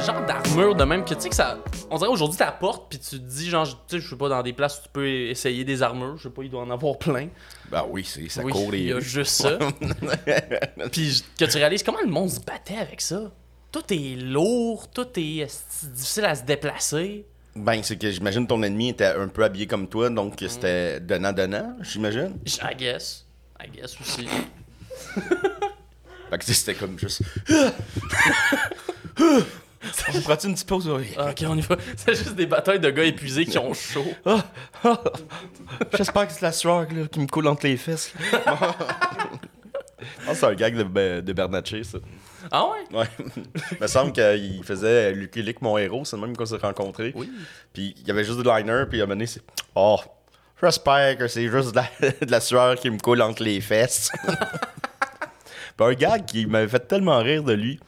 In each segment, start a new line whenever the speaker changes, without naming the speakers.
genre d'armure de même que tu sais que ça. On dirait aujourd'hui ta porte, puis tu te dis, genre, tu sais, je sais pas, dans des places où tu peux essayer des armures. Je sais pas, il doit en avoir plein.
Ben oui, c'est, ça
Oui,
court les
Il y a juste ça. puis que tu réalises comment le monde se battait avec ça. Tout est lourd, tout est difficile à se déplacer.
Ben, c'est que j'imagine ton ennemi était un peu habillé comme toi, donc c'était donnant-donnant, j'imagine.
I guess. I guess aussi.
Fait que tu c'était comme juste. On prend une petite pause? Oui.
Ah, ok, on y va. C'est juste des batailles de gars épuisés qui ont chaud.
J'espère que c'est la sueur là, qui me coule entre les fesses. Ah, c'est un gag de, Be- de Bernatchez, ça.
Ah ouais?
Ouais. Il me semble qu'il faisait Lucky Luke, mon héros, c'est le même qu'on s'est rencontrés.
Oui.
Puis il y avait juste du liner, puis il a mené, c'est Oh, j'espère que c'est juste de la, de la sueur qui me coule entre les fesses. puis un gag qui m'avait fait tellement rire de lui,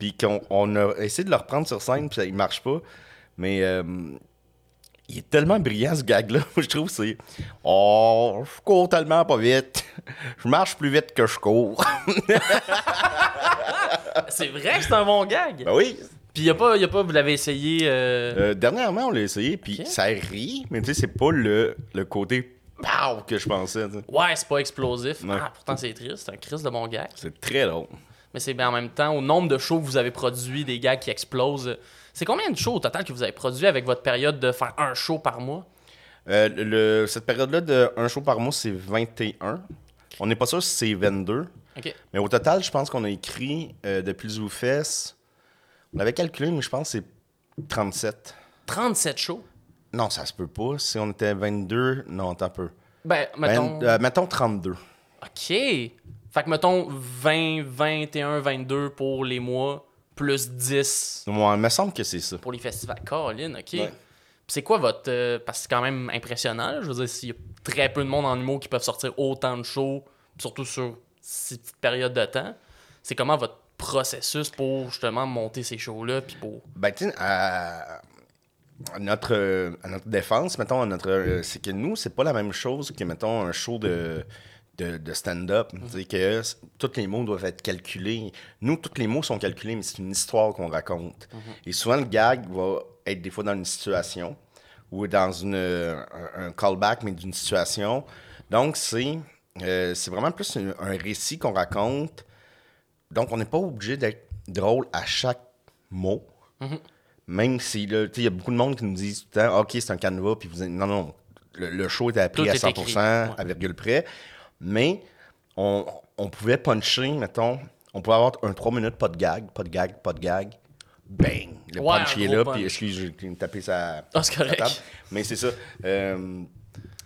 puis qu'on on a essayé de le reprendre sur scène, puis ça, il marche pas. Mais euh, il est tellement brillant, ce gag-là. Je trouve que c'est Oh, je cours tellement pas vite. Je marche plus vite que je cours.
C'est vrai que c'est un bon gag.
ben oui.
Puis y a pas, y a pas, vous l'avez essayé. euh,
Euh, dernièrement, on l'a essayé, puis ça rit, mais tu sais, c'est pas le, le côté pow que je pensais.
Ouais, c'est pas explosif.
Ouais.
Ah, pourtant c'est triste, c'est un crise de bon gag.
C'est très drôle.
Mais c'est bien en même temps, au nombre de shows que vous avez produits, des gags qui explosent. C'est combien de shows au total que vous avez produit avec votre période de faire un show par mois?
Euh, le, cette période-là de un show par mois, c'est 21. On n'est pas sûr si c'est 22.
Ok.
Mais au total, je pense qu'on a écrit euh, depuis le ZooFest. On avait calculé, mais je pense que c'est 37.
37 shows?
Non, ça se peut pas. Si on était 22, non, un peu.
Ben, mettons.
Euh, mettons 32.
Ok. Fait que mettons 20, 21, 22 pour les mois, plus 10
Moi, il me semble que c'est ça.
pour les festivals. Caroline, ok.
Ouais.
C'est quoi votre. euh, parce que c'est quand même impressionnant. là. Je veux dire, s'il y a très peu de monde en humour qui peuvent sortir autant de shows, surtout sur ces petites périodes de temps, c'est comment votre processus pour justement monter ces shows-là? Puis pour.
Ben, tu à, à notre, euh, à notre défense, mettons, à notre, euh, c'est que nous, c'est pas la même chose que, mettons, un show de, de, de stand-up. Sais, que tous les mots doivent être calculés. Nous, tous les mots sont calculés, mais c'est une histoire qu'on raconte. Et souvent, le gag va être des fois dans une situation ou dans une, un, un callback, mais d'une situation. Donc, c'est euh, c'est vraiment plus un, un récit qu'on raconte. Donc, on n'est pas obligé d'être drôle à chaque mot. Même si, là, tu sais, il y a beaucoup de monde qui nous disent tout le temps, OK, c'est un canevas, puis vous Non, non, le, le show était appris
Tout
à
est
100%,
écrit,
à virgule près. Mais on, on pouvait puncher, mettons, on pouvait avoir un 3 minutes, pas de gag, pas de gag, pas de gag. Bang! Le
Ouais,
punch est là,
punch.
puis excuse, j'ai me tapé sa,
correct.
sa table. Mais c'est ça. Euh,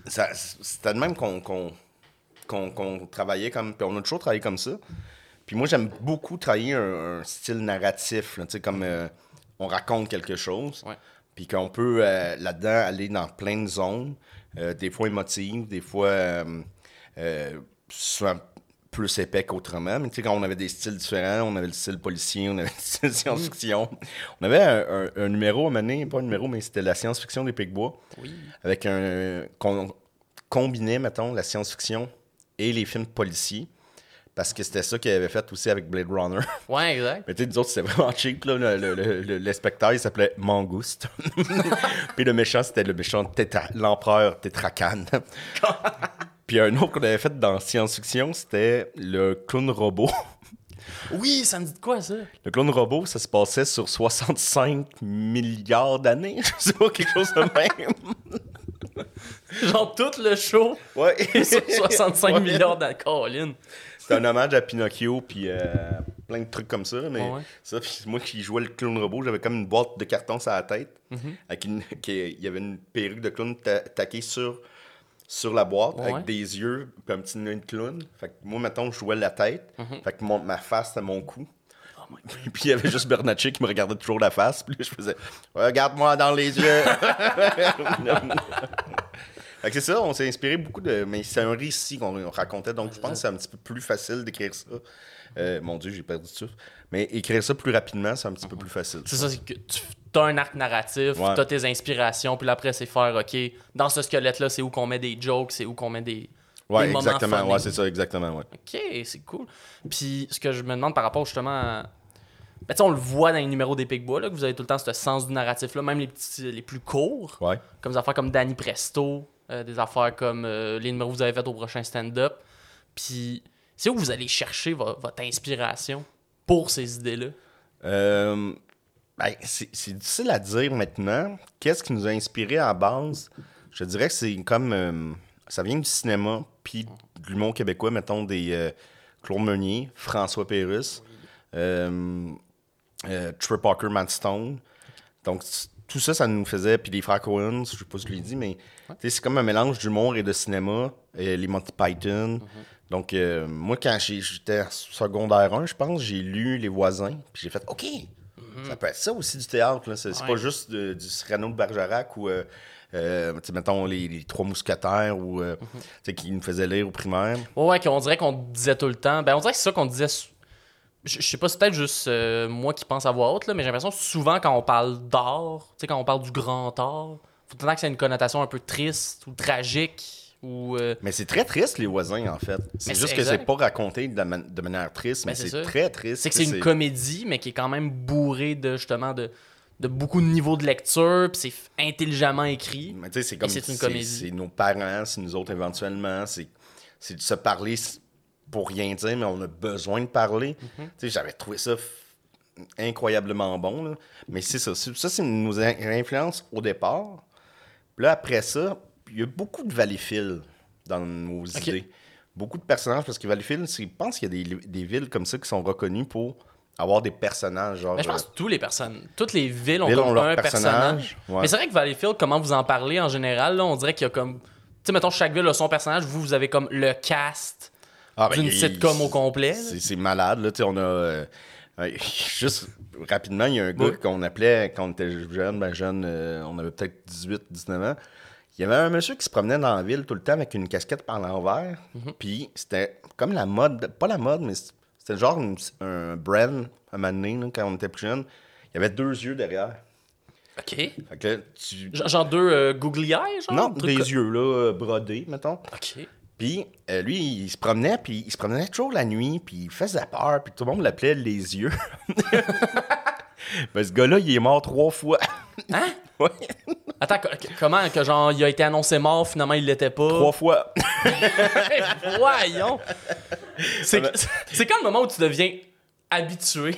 ça C'était de même qu'on travaillait comme. Puis on a toujours travaillé comme ça. Puis moi, j'aime beaucoup travailler un, un style narratif, tu sais, comme euh, on raconte quelque chose. Puis qu'on peut euh, là-dedans aller dans plein de zones, des fois émotives, des fois euh, souvent plus épais qu'autrement. Mais tu sais, quand on avait des styles différents, on avait le style policier, on avait le style science-fiction. On avait un, un- un numéro à mener, pas un numéro, mais c'était la science-fiction des Picbois.
Oui.
Avec un. qu'on combinait, mettons, la science-fiction et les films policiers. Parce que c'était ça qu'il avait fait aussi avec Blade Runner.
Ouais, exact.
Mais tu sais, nous autres, c'était vraiment cheap. Là. Le, le, il s'appelait Mangouste. Puis le méchant, c'était le méchant Tétra- l'empereur Tétracan. Puis un autre qu'on avait fait dans science-fiction, c'était le clown robot.
Oui, ça me dit de quoi ça?
Le clown robot, ça se passait sur 65 milliards d'années. Je sais pas, quelque chose de même.
Genre tout le show
Ouais.
sur 65
Ouais.
milliards de Caroline.
C'était un hommage à Pinocchio, puis euh, plein de trucs comme ça. Mais
Ouais,
ça, puis moi qui jouais le clown robot, j'avais comme une boîte de carton sur la tête.
Mhm.
avec une, qui- Il y avait une perruque de clown ta- taquée sur, sur la boîte,
Ouais.
avec des yeux, puis un petit nez de clown. Fait que moi, mettons, je jouais la tête.
Mhm.
Fait que mon- ma face, c'était mon cou.
Oh
puis il y avait juste Bernatchez qui me regardait toujours la face. Puis je faisais Regarde-moi dans les yeux. Fait que c'est ça, on s'est inspiré beaucoup de. Mais c'est un récit qu'on racontait, donc je pense que c'est un petit peu plus facile d'écrire ça. Euh, mon Dieu, j'ai perdu tout. Mais écrire ça plus rapidement, c'est un petit peu plus facile.
C'est ça, c'est que tu as un arc narratif,
Ouais.
tu as tes inspirations, puis après, c'est faire, OK, dans ce squelette-là, c'est où qu'on met des jokes, c'est où qu'on met des.
Ouais,
des
exactement. Ouais, c'est ça, exactement. Ouais.
OK, c'est cool. Puis ce que je me demande par rapport justement à, Ben, on le voit dans les numéros des Pigbois, là, que vous avez tout le temps ce sens du narratif-là, même les, petits, les plus courts,
Ouais.
comme des affaires comme Danny Presto, euh, des affaires comme euh, les numéros que vous avez fait au prochain stand-up. Puis, c'est où vous allez chercher vo- votre inspiration pour ces idées-là?
Euh, ben, c'est difficile à dire maintenant. Qu'est-ce qui nous a inspiré à la base? Je dirais que c'est comme. euh, ça vient du cinéma, puis de l'humour québécois, mettons des euh, Claude Meunier, François euh, Trey Parker, Matt Stone. Donc, tout ça, ça nous faisait. Puis les frères Cohen, je sais pas si je l'ai dit, mais c'est comme un mélange d'humour et de cinéma. les Monty Python. Donc, euh, moi, quand j'étais en secondaire 1, je pense, j'ai lu Les Voisins. Puis j'ai fait OK, ça peut être ça aussi du théâtre. là. C'est pas juste de- du Cyrano de Bergerac ou, euh, euh, tu sais, mettons, les, les Trois Mousquetaires ou, euh, sais, qui nous faisaient lire au primaire.
Ouais, ouais, qu'on dirait qu'on disait tout le temps. Ben, on dirait que c'est ça qu'on disait. Je, sais pas, c'est peut-être juste euh, moi qui pense à voix haute, là, mais j'ai l'impression que souvent quand on parle d'art, tu sais, quand on parle du grand art, faut temps que ça ait une connotation un peu triste ou tragique. Ou, euh,
Mais c'est très triste, Les Voisins, en fait. C'est juste que c'est pas raconté de, la man- de manière triste, mais
c'est
très triste.
c'est que c'est une comédie, mais qui est quand même bourrée de justement de, de beaucoup de niveaux de lecture, puis c'est intelligemment écrit.
Mais tu sais, c'est comme.
c'est une
c'est-
comédie.
C'est nos parents, c'est nous autres éventuellement. C'est de se parler pour rien dire, mais on a besoin de parler.
Mhm.
Tu sais, j'avais trouvé ça incroyablement bon. là. Mais c'est ça. Ça, c'est nos in- influences au départ. Puis là, après ça, y a beaucoup de Valleyfield dans nos idées. Beaucoup de personnages, parce que Valleyfield, je pense qu'il y a des, des villes comme ça qui sont reconnues pour avoir des personnages. Genre,
Mais je pense
euh,
que tous les personnes, toutes les villes ont
villes
comme
ont leur
un personnage.
personnage, ouais.
Mais c'est vrai que Valleyfield, comment vous en parlez en général, là, on dirait qu'il y a comme. Tu sais, mettons, chaque ville a son personnage, vous, vous avez comme le cast
Ah, ben,
d'une
il-
sitcom au complet.
C'est malade, là. Tu sais, on a. euh, euh, juste rapidement, il y a un gars
Oui.
qu'on appelait quand on était jeune, ben jeune, euh, on avait peut-être 18, 19 ans. Il y avait un monsieur qui se promenait dans la ville tout le temps avec une casquette par l'envers.
Mhm.
Puis c'était comme la mode, pas la mode, mais c'était genre une- un brand à un moment donné, là, quand on était plus jeune. Il y avait deux yeux derrière.
OK.
Fait que là, tu.
Genre, deux euh, googly eyes, genre?
Non,
truc
des yeux, là, euh, brodés, mettons.
OK.
Puis euh, lui, il se promenait, puis il se promenait toujours la nuit, puis il faisait peur, puis tout le monde l'appelait les yeux. ben, ce gars-là, il est mort trois fois.
Hein?
Ouais,
Attends, co- comment que genre il a été annoncé mort, finalement il l'était pas?
trois fois.
Voyons! C'est c'est quand le moment où tu deviens habitué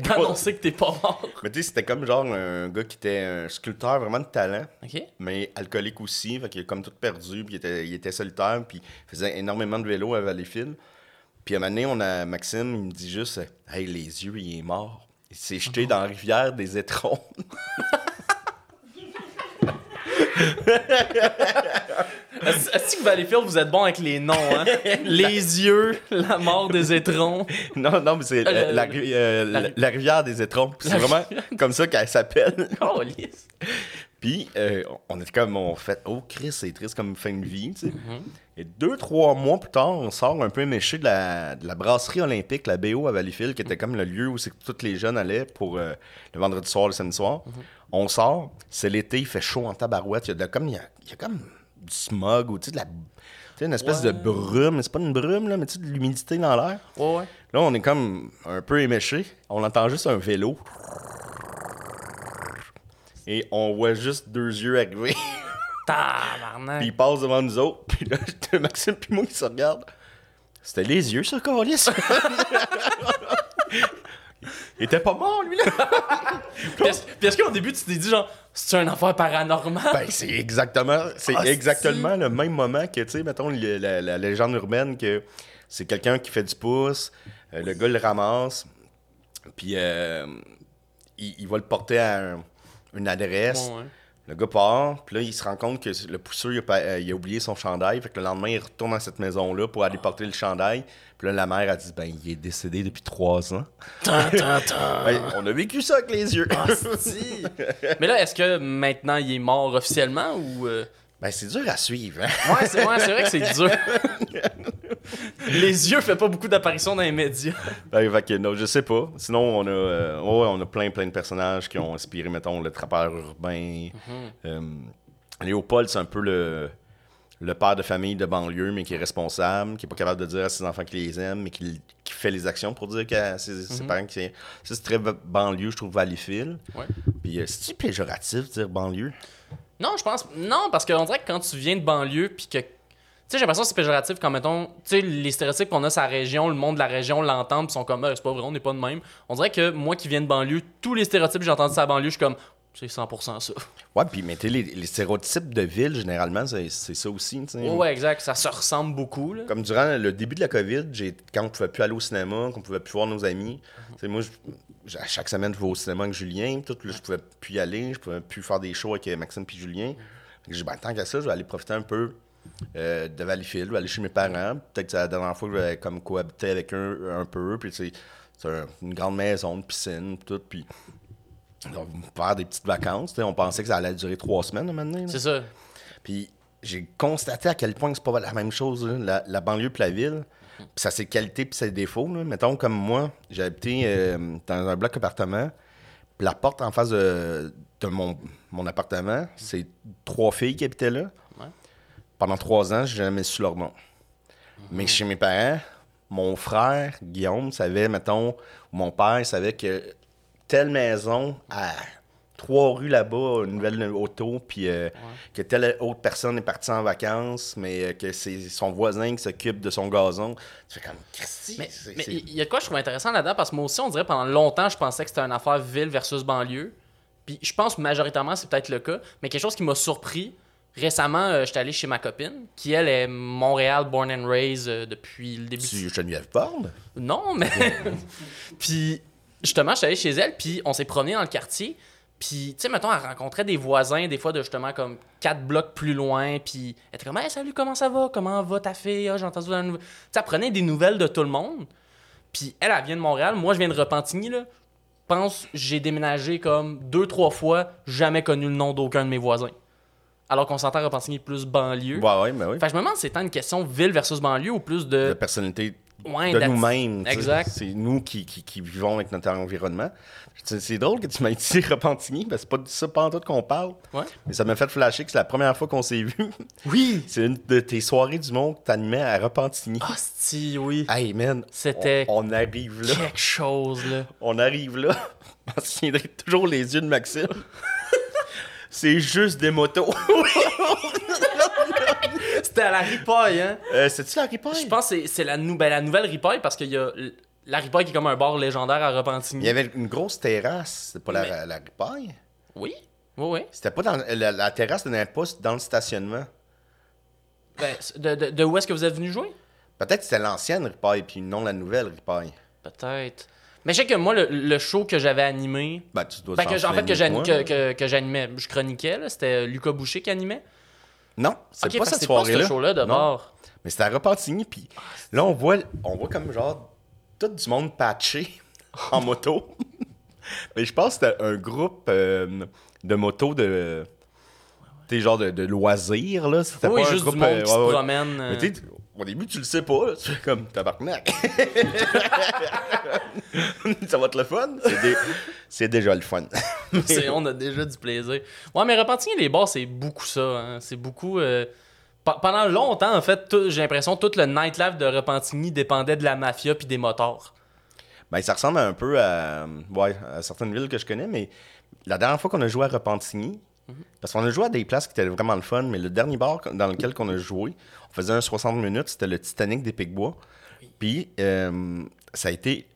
d'annoncer que t'es pas mort?
Mais tu sais, c'était comme genre un gars qui était un sculpteur vraiment de talent, mais alcoolique aussi, fait qu'il a comme tout perdu, puis il était, il était solitaire, puis il faisait énormément de vélo à Valleyfield. Puis à un moment donné, on a Maxime, il me dit juste « Hey, les yeux, il est mort. Il s'est jeté dans la rivière des étrons.
Est-ce que Valleyfield, vous êtes bon avec les noms, hein? les yeux, la mort des étrons. »
Non, non, mais c'est
Euh,
euh, la, euh,
la-
rivière des étrons. C'est vraiment comme ça qu'elle s'appelle.
Oh, lisse.
Puis euh, on était comme, on fait, oh Chris, c'est triste comme fin de vie, tu sais.
Mm-hmm.
Et deux, trois mois plus tard, on sort un peu méché de la, de la brasserie olympique, la BO à Valleyfield, qui était comme le lieu où tous les jeunes allaient pour euh, le vendredi soir, le samedi soir.
Mm-hmm.
On sort, c'est l'été, il fait chaud en tabarouette, il y a, de, comme, il y a, il y a comme du smog ou tu sais, de la... Une espèce
Ouais.
de brume, mais c'est pas une brume, là, mais tu sais, de l'humidité dans l'air.
Ouais, ouais.
Là, on est comme un peu éméché. On entend juste un vélo. Et on voit juste deux yeux arriver.
Tabarnak.
puis ils passent devant nous autres. Puis là, Maxime puis moi qui se regardent. C'était les yeux, ça, Carlis? Il était pas mort, lui, là.
Puis est-ce puis est-ce qu'au début, tu t'es dit, genre, c'est une affaire paranormale?
Ben, c'est exactement, c'est
Ah,
exactement le même moment que, tu sais, mettons, le- la, la légende urbaine que c'est quelqu'un qui fait du pouce, euh, le gars le ramasse, puis euh, il, il va le porter à un- une adresse.
Bon, ouais.
Le gars part, puis là, il se rend compte que le pousseur, il a, pas- euh, il a oublié son chandail. Fait que le lendemain, il retourne dans cette maison-là pour aller porter le chandail. Puis là, la mère a dit Ben, il est décédé depuis trois ans. Ben, on a vécu ça avec les yeux.
Asti. Mais là, est-ce que maintenant il est mort officiellement ou.
Ben, c'est dur à suivre. hein?
Ouais, c'est ouais, vrai que c'est dur. Les yeux fait pas beaucoup d'apparitions dans les médias.
Ben, fait que, non, je sais pas. Sinon, on a, euh, ouais, on a plein, plein de personnages qui ont inspiré, mettons, le trappeur urbain.
Mhm.
Euh, Léopold, c'est un peu le, le père de famille de banlieue, mais qui est responsable, qui est pas capable de dire à ses enfants qu'il les aime, mais qui, qui fait les actions pour dire à ses, ses
Mhm.
parents que c'est. Ça, c'est très ba- banlieue, je trouve, Valleyfield.
Ouais.
Puis, euh, c'est-tu péjoratif de dire banlieue?
Non, je pense. Non, parce qu'on dirait que quand tu viens de banlieue, puis que. Tu sais, j'ai l'impression que c'est péjoratif quand, mettons, tu sais, les stéréotypes qu'on a la région, le monde de la région l'entend, puis sont comme, Ah, c'est pas vrai, on n'est pas de même. On dirait que moi qui viens de banlieue, tous les stéréotypes que j'ai entendus la banlieue, je suis comme, c'est 100% ça.
Ouais, puis mettez les, les stéréotypes de ville, généralement, c'est ça aussi. tu sais.
Ouais, exact. Ça se ressemble beaucoup, là.
Comme durant le début de la COVID, quand on pouvait plus aller au cinéma, qu'on pouvait plus voir nos amis, moi, je- à chaque semaine, je vais au cinéma avec Julien, tout, là, je pouvais plus y aller, je pouvais plus faire des shows avec euh, Maxime puis Julien. J'ai dit, ben, tant qu'à ça, je vais aller profiter un peu euh, de Valleyfield, je vais aller chez mes parents. Peut-être que c'est la dernière fois que je vais comme cohabiter avec eux un peu, puis c'est un- une grande maison, une piscine, tout, puis on va faire des petites vacances. On pensait que ça allait durer trois semaines, maintenant.
C'est ça.
Puis j'ai constaté à quel point c'est pas la même chose, là, la, la banlieue puis la ville. Puis ça a ses qualités puis ses défauts. là. Mettons, comme moi, j'ai habité euh, dans un bloc appartement. Puis la porte en face de, de mon, mon appartement, c'est trois filles qui habitaient là.
Ouais.
Pendant trois ans, j'ai jamais su leur nom. Mais chez mes parents, mon frère, Guillaume, savait, mettons, ou mon père savait que telle maison à trois rues là-bas, une nouvelle auto, puis euh, que telle autre personne est partie en vacances, mais euh, que c'est son voisin qui s'occupe de son gazon. Tu fais comme, Christy,
Mais il y a de quoi je trouve intéressant là-dedans parce que moi aussi, on dirait pendant longtemps, je pensais que c'était une affaire ville versus banlieue. Puis je pense majoritairement, c'est peut-être le cas. Mais quelque chose qui m'a surpris, récemment, euh, j'étais allé chez ma copine, qui elle est Montréal born and raised euh, depuis le début.
tu Geneviève Borde?
Non, mais. puis justement, j'étais allé chez elle, puis on s'est promené dans le quartier. Puis, tu sais, mettons, elle rencontrait des voisins, des fois, de justement, comme quatre blocs plus loin. Puis, elle était comme, hey, salut, comment ça va? Comment va ta fille? Ah, j'ai entendu la nouvelle. Tu sais, elle prenait des nouvelles de tout le monde. Puis, elle, elle vient de Montréal. Moi, je viens de Repentigny, là. Je pense j'ai déménagé comme deux, trois fois, jamais connu le nom d'aucun de mes voisins. Alors qu'on s'entend Repentigny plus banlieue.
Ouais, ouais, mais oui.
Fait que je me demande si c'est tant une question ville versus banlieue ou plus
De
de.
personnalité
Ouais,
de nous-mêmes.
Exact.
C'est nous qui, qui, qui vivons avec notre environnement. C'est drôle que tu m'aies dit Repentigny, parce que c'est pas de ça tout qu'on parle.
Ouais.
Mais ça m'a fait flasher que c'est la première fois qu'on s'est vu.
Oui!
c'est une de tes soirées du monde que t'animais à Repentigny.
Ah, si, oui.
Hey man,
C'était
on, on arrive là.
quelque chose, là.
On arrive là. Je m'en souviendrai toujours les yeux de Maxime. c'est juste des motos.
C'était à la ripaille, hein?
Euh, C'est-tu la ripaille?
Je pense que c'est- c'est la, nou- ben, la nouvelle ripaille parce qu'il y a la ripaille qui est comme un bar légendaire à Repentigny.
Il y avait une grosse terrasse. C'était pas la,
Mais-
la ripaille?
Oui, oui, oui.
C'était pas dans. La, la terrasse n'était pas dans le stationnement.
Ben, de, de- de où est-ce que vous êtes venu jouer?
Peut-être que c'était l'ancienne ripaille, puis non la nouvelle ripaille.
Peut-être. Mais je sais que moi, le, le show que j'avais animé,
Ben, tu dois
ben, que, en fait, que, j'ani-
moi.
que, que- que j'animais, je chroniquais, c'était Lucas Boucher qui animait.
Non, c'est
Ok,
pas cette
c'est
soirée-là.
ce show-là de
Non. Mais c'était à Repentigny, puis là, on voit, on voit comme genre tout du monde patché en moto. Mais je pense que c'était un groupe euh, de motos de. Sais, genre de, de loisirs, là. C'était
Oui,
pas un groupe.
du monde
euh,
qui se
ouais, ouais.
promène.
Mais
euh,
au début, tu le sais pas. Tu fais comme tabarnak. Ça va être le fun. C'est dé- C'est déjà le fun.
On a déjà du plaisir. Ouais, mais Repentigny, les bars, c'est beaucoup ça. hein. C'est beaucoup. euh, pe- Pendant longtemps, en fait, j'ai l'impression que tout le nightlife de Repentigny dépendait de la mafia puis des motards.
Ben, ça ressemble un peu à, ouais, à certaines villes que je connais, mais la dernière fois qu'on a joué à Repentigny, parce qu'on a joué à des places qui étaient vraiment le fun, mais le dernier bar dans lequel on a joué, on faisait un 60 minutes, c'était le Titanic des Picbois. Puis euh, ça a été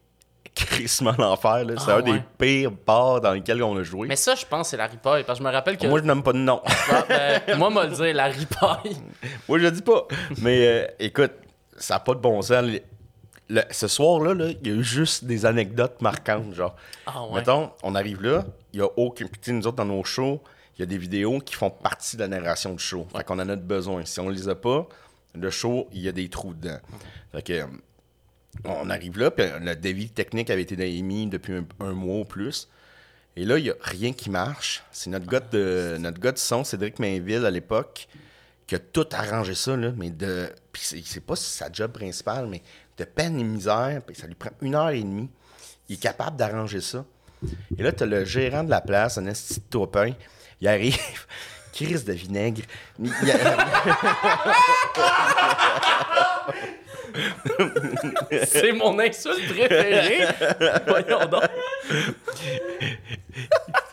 crissement l'enfer. là. C'est
Ah,
un des
ouais.
pires bars dans lesquels on a joué.
Mais ça, je pense, c'est la ripaille. Parce que je me rappelle que.
Moi, je nomme pas de nom.
Ah, ben, moi, moi, le dire, la ripaille.
Moi, je le dis pas. Mais euh, écoute, ça n'a pas de bon sens. Le- le- ce soir-là, là, il y a eu juste des anecdotes marquantes. Genre,
Ah, ouais.
mettons, on arrive là, il y a aucun. Puis, tu sais, nous autres, dans nos shows, il y a des vidéos qui font partie de la narration du show. Fait qu'on en a besoin. Si on les a pas, le show, il y a des trous dedans. Fait que. On arrive là, puis le devis technique avait été émis depuis un, mois ou plus. Et là, il n'y a rien qui marche. C'est notre gars de notre gars son, Cédric Mainville, à l'époque, qui a tout arrangé ça, là, mais de. Puis c'est, pas sa job principale, mais de peine et misère, puis ça lui prend une heure et demie. Il est capable d'arranger ça. Et là, tu as le gérant de la place, un esti de. Il arrive, Crise de vinaigre.
C'est mon insulte préférée. Voyons donc.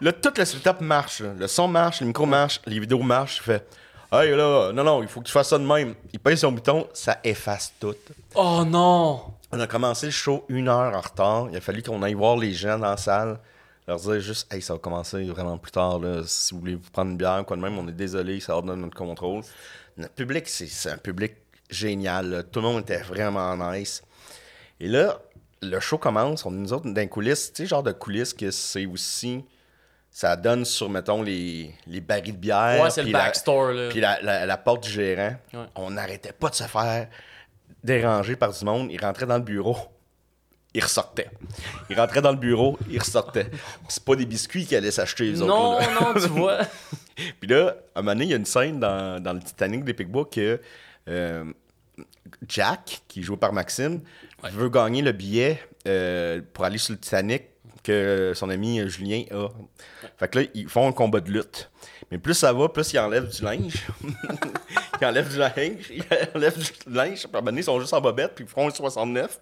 Là, tout le setup marche. là. Le son marche, le micro marche, les vidéos marchent. Il fait Hey là, non, non, il faut que tu fasses ça de même. Il pèse son bouton, ça efface tout.
Oh non.
On a commencé le show une heure en retard. Il a fallu qu'on aille voir les gens dans la salle. Leur dire juste, hey, ça va commencer vraiment plus tard. Là. Si vous voulez vous prendre une bière, quoi de même, on est désolé, ça hors de notre contrôle. Notre public, c'est c'est un public génial. là. Tout le monde était vraiment nice. Et là, le show commence. On est nous autres dans coulisses, tu sais, genre de coulisses que c'est aussi. Ça donne sur, mettons, les, les barils de bière.
Ouais, c'est le
la-
backstore, là.
Puis la, la- la porte du gérant.
Ouais.
On n'arrêtait pas de se faire déranger par du monde. Il rentrait dans le bureau. Il ressortait. Il rentrait dans le bureau, il ressortait. C'est pas des biscuits qu'il allait s'acheter, les autres.
Non, non, tu vois.
Puis là, à un moment donné, il y a une scène dans, dans le Titanic des Picbois que euh, Jack, qui est joué par Maxime, veut gagner le billet euh, pour aller sur le Titanic que son ami Julien a. Fait que là, ils font un combat de lutte. Mais plus ça va, plus il enlève du linge. il enlève du linge, il enlève du linge. Puis à un moment donné, ils sont juste en bobette, puis ils font un 69.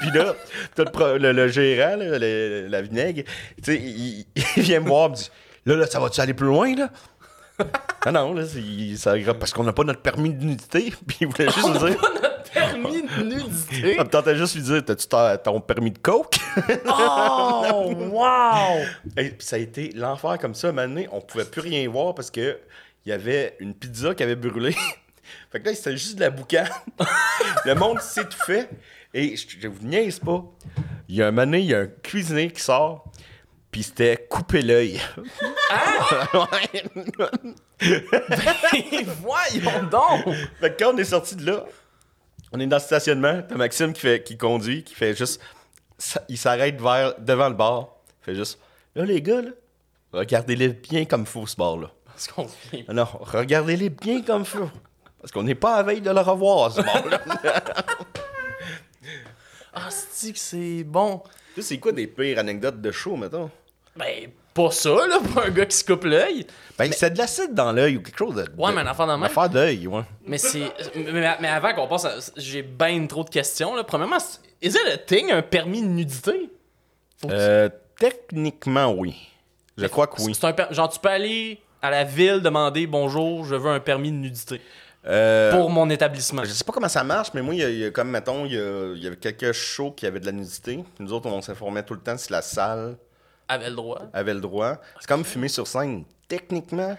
Puis là, le, pro- le- le gérant, là, le- la vinaigre, tu sais, il, il vient me voir, me dit Là, là, ça va-tu aller plus loin, là? Ah non, là, ça, parce qu'on n'a pas notre permis de nudité. Puis il voulait juste nous dire.
Permis de nudité.
Ça me tentait juste de lui dire T'as-tu ta- ton permis de coke?
Oh, wow.
Et puis ça a été l'enfer comme ça. Maintenant, on pouvait plus rien voir parce que il y avait une pizza qui avait brûlé. fait que là, c'était juste de la boucane. le monde s'étouffait. Et je, je vous niaise pas. Il y a un moment donné, il y a un cuisinier qui sort. Puis c'était couper l'œil. Ouais.
Voyons donc.
Fait que quand on est sorti de là, on est dans le stationnement. T'as Maxime qui, fait, qui conduit, qui fait juste. ça- il s'arrête vers, devant le bar. Il fait juste. Là, les gars, là, regardez-les bien comme faut, ce bar-là.
Parce qu'on.
Non, regardez-les bien comme faut. Parce qu'on n'est pas à veille de le revoir, ce bar-là.
Ah, c'est que c'est bon?
tu sais, c'est quoi des pires anecdotes de show, mettons?
Ben, pas ça, là, pour un gars qui se coupe l'œil.
Ben, c'est de l'acide dans l'œil ou quelque chose de.
Ouais, mais de même.
Une affaire d'œil, ouais.
Mais c'est. Mais, mais avant qu'on passe à. J'ai ben trop de questions, là. Premièrement, is it a thing, un permis de nudité? Faut que-
Euh, techniquement, oui. Je crois que oui.
Un per- Genre, tu peux aller à la ville demander bonjour, je veux un permis de nudité
Euh,
pour mon établissement.
Je sais pas comment ça marche, mais moi, il y a, il y a comme, mettons, il y, a- il y avait quelques shows qui avaient de la nudité. Nous autres, on s'informait tout le temps si la salle
Avait le droit.
avait le droit. C'est comme fumer sur scène. Techniquement,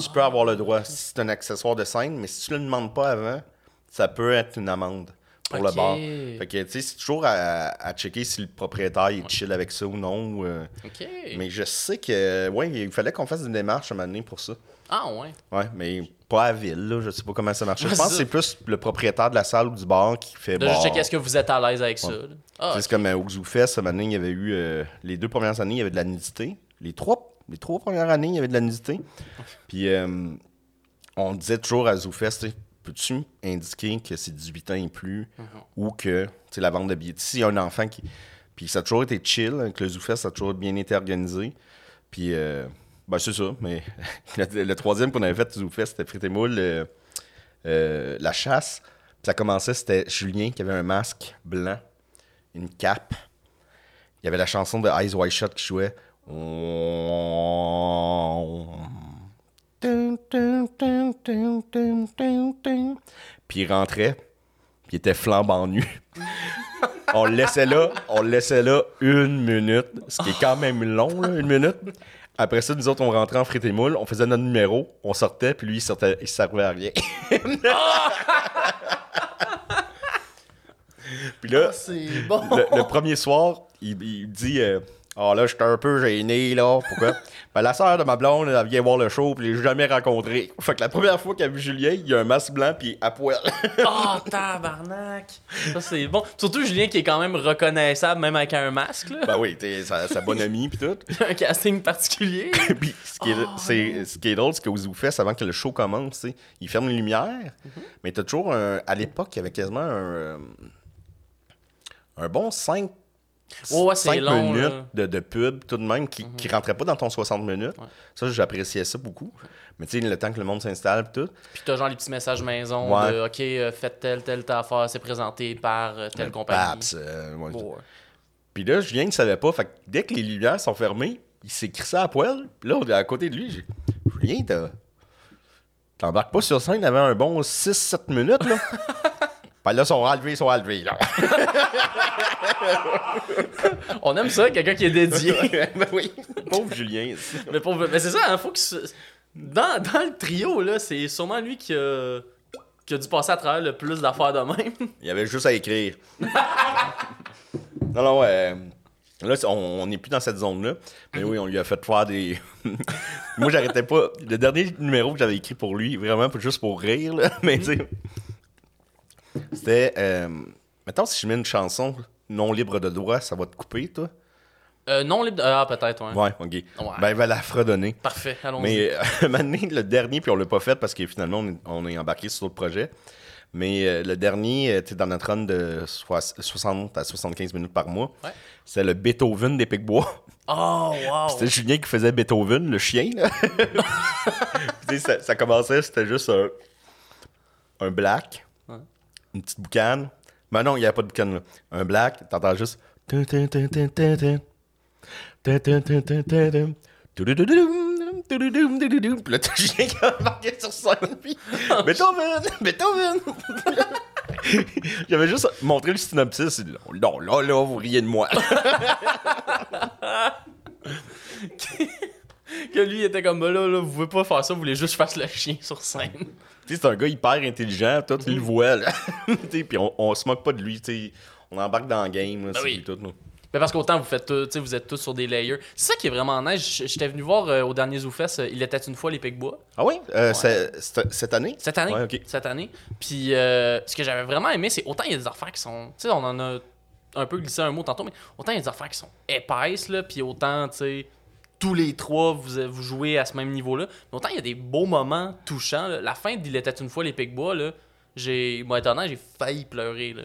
tu peux avoir le droit si c'est un accessoire de scène, mais si tu le demandes pas avant, ça peut être une amende pour le bar. Fait que, tu sais, c'est toujours à, à checker si le propriétaire est chill avec ça ou non. ou, euh,
Ok.
Mais je sais que, ouais, il fallait qu'on fasse une démarche à un moment donné pour ça.
Ah, ouais.
Ouais, mais pas à ville, là. Je sais pas comment ça marche. Je
Ouais,
pense que
c'est
plus le propriétaire de la salle ou du bar qui fait
De
bar.
juste checker est-ce que vous êtes à l'aise avec ça. là. Ah,
C'est comme euh, au ZooFest, cette année, il y avait eu. euh, les deux premières années, il y avait de la nudité. Les trois, les trois premières années, il y avait de la nudité. Puis euh, on disait toujours à tu sais, peux-tu indiquer que c'est 18 ans et plus ou que c'est la vente de billets? S'il y a un enfant qui. Puis ça a toujours été chill avec le ZooFest, ça a toujours bien été organisé. Puis, euh, ben c'est ça. Mais le, troisième qu'on avait fait c'était Frites et euh, euh, la chasse. Puis ça commençait, c'était Julien qui avait un masque blanc, une cape. Il y avait la chanson de Eyes Wide Shut qui jouait. Puis il rentrait, puis il était flambant nu. on le laissait là, on le laissait là une minute, ce qui est quand même long, là, une minute. Après ça, nous autres, on rentrait en frites et moules, on faisait notre numéro, on sortait, puis lui, il, sortait, il servait à rien. puis là,
Ah, bon.
le, le premier soir, il, il dit euh, Ah là, j'étais un peu gêné, là. Pourquoi? Ben, la sœur de ma blonde, elle vient voir le show, puis je l'ai jamais rencontré. Fait que la première fois qu'elle a vu Julien, il a un masque blanc, puis à poil.
Oh, tabarnak! Ça, c'est bon. Surtout Julien qui est quand même reconnaissable, même avec un masque, là.
ben oui, t'es sa, sa bonne amie, puis tout.
un casting particulier.
puis ce qui est, c'est, ce qui est drôle, c'est que vous faites avant que le show commence, tu sais, il ferme les lumières, mais t'as toujours un. À l'époque, il y avait quasiment un. euh, un bon 5
Ouais, ouais, c'est
5
long,
minutes de, de pub, tout de même, qui, qui rentraient pas dans ton 60 minutes.
Ouais.
Ça, j'appréciais ça beaucoup. Mais tu sais, le temps que le monde s'installe, tout.
Puis t'as genre les petits messages maison
Ouais.
de OK, euh, faites telle, telle, telle affaire, c'est présenté par euh, telle compagnie.
Paps, euh,
ouais.
Puis là, Julien ne savait pas. Fait que dès que les lumières sont fermées, il s'est crissé à poil. Puis là, à côté de lui. J'ai Julien, t'embarques pas sur scène avant un bon 6-7 minutes, là. Puis là, ils sont enlevés, ils sont enlevés, là.
On aime ça, quelqu'un qui est dédié.
ben oui, pauvre Julien.
mais c'est ça, hein, faut que. ce- Dans, dans le trio, là, c'est sûrement lui qui a, qui a dû passer à travers le plus d'affaires de même.
Il y avait juste à écrire. non, non, euh, là, on n'est plus dans cette zone-là. Mais oui, on lui a fait faire des. Moi, j'arrêtais pas. Le dernier numéro que j'avais écrit pour lui, vraiment juste pour rire, là, mais tu sais. C'était. Euh, mettons, si je mets une chanson non libre de droit, ça va te couper, toi?
Euh, non libre. de- Ah, peut-être, ouais.
Ouais, ok. Ben, elle va la fredonner.
Parfait, allons-y.
Mais euh, donné, le dernier, puis on l'a pas fait parce que finalement, on est, on est embarqué sur d'autres projets. Mais euh, le dernier, tu dans notre run de soix- 60 à 75 minutes par mois,
Ouais.
c'est le Beethoven des Picbois.
Oh, wow!
C'était Julien qui faisait Beethoven, le chien. Là. Ça, ça commençait, c'était juste un, un black,
Ouais.
une petite boucane. Mais non, il n'y avait pas de boucane là. Un black, t'entends juste. Puis là, t'as Julien qui a marqué sur scène. Puis, Beethoven, Beethoven. J'avais juste montré le synopsis. Non, là, là, vous riez de moi.
Que lui il était comme là, là, vous pouvez pas faire ça, vous voulez juste faire le chien sur scène.
Tu sais, c'est un gars hyper intelligent, toi, tu le vois, là. Puis on, on se moque pas de lui, tu. On embarque dans le game, là,
Ben oui.
tout, nous.
Mais parce qu'autant vous faites tout, vous êtes tous sur des layers. C'est ça qui est vraiment nice. J'étais venu voir euh, au dernier ZooFest, euh, il était une fois les Picbois.
Ah oui? Euh, cette année?
Cette année.
Ouais.
Cette année. Puis ce que j'avais vraiment aimé, c'est autant il y a des affaires qui sont. Tu sais, on en a un peu glissé un mot tantôt, mais autant il y a des affaires qui sont épaisses, là, puis autant, tu sais, tous les trois, vous, vous jouez à ce même niveau-là. Mais autant il y a des beaux moments touchants. là. La fin d'Il était une fois les Picbois, là, j'ai. Moi, étonnant, j'ai failli pleurer, là.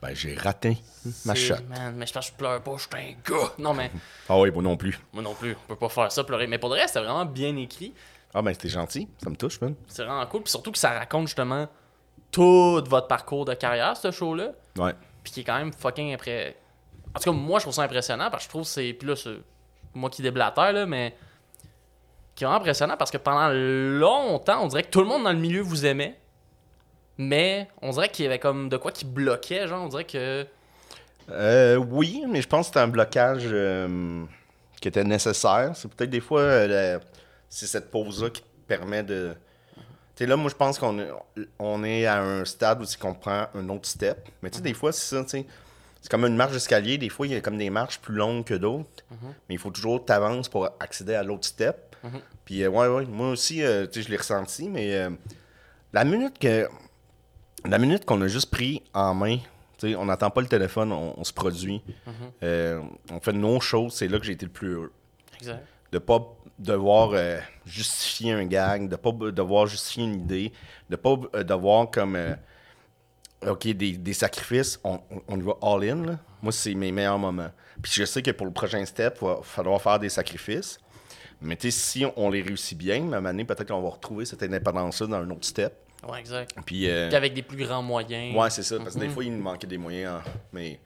Ben, j'ai raté ma shot.
Man, mais je pense que je pleure pas, je suis un gars. Non, mais
Ah oui, moi non plus.
moi non plus, on peut pas faire ça, pleurer. Mais pour le reste, c'était vraiment bien écrit.
Ah ben, c'était gentil. Ça me touche, man.
C'est vraiment cool. Puis surtout que ça raconte justement tout votre parcours de carrière, ce show-là.
Ouais.
Puis qui est quand même fucking impré... En tout cas, moi, je trouve ça impressionnant parce que je trouve que c'est. Puis là, c'est moi qui déblatère, là, mais. Qui est vraiment impressionnant parce que pendant longtemps, on dirait que tout le monde dans le milieu vous aimait. Mais on dirait qu'il y avait comme de quoi qui bloquait, genre, on dirait que.
Euh, oui, mais je pense que c'était un blocage euh, qui était nécessaire. C'est peut-être des fois, euh, c'est cette pause-là qui te permet de. Tu sais, là, moi, je pense qu'on est, on est à un stade où c'est qu'on prend un autre step. Mais tu sais, des fois, c'est ça, tu sais. C'est comme une marche d'escalier. Des fois, il y a comme des marches plus longues que d'autres. Mais il faut toujours que tu avances pour accéder à l'autre step. Puis, euh, ouais, ouais, moi aussi, euh, tu sais, je l'ai ressenti. Mais euh, la minute que. La minute qu'on a juste pris en main, tu sais, on n'attend pas le téléphone, on, on se produit. On fait nos choses, c'est là que j'ai été le plus heureux.
Exact.
De pas devoir justifier un gag, de pas devoir justifier une idée, de pas devoir comme. OK, des, des sacrifices, on, on- y va all-in. là. Moi, c'est mes meilleurs moments. Puis je sais que pour le prochain step, il va falloir faire des sacrifices. Mais tu sais, si on, les réussit bien, à un moment donné, peut-être qu'on va retrouver cette indépendance-là dans un autre step.
Ouais, exact.
Puis. euh,
Puis avec des plus grands moyens.
Ouais, c'est ça. Parce que des fois, il nous manquait des moyens. hein. Mais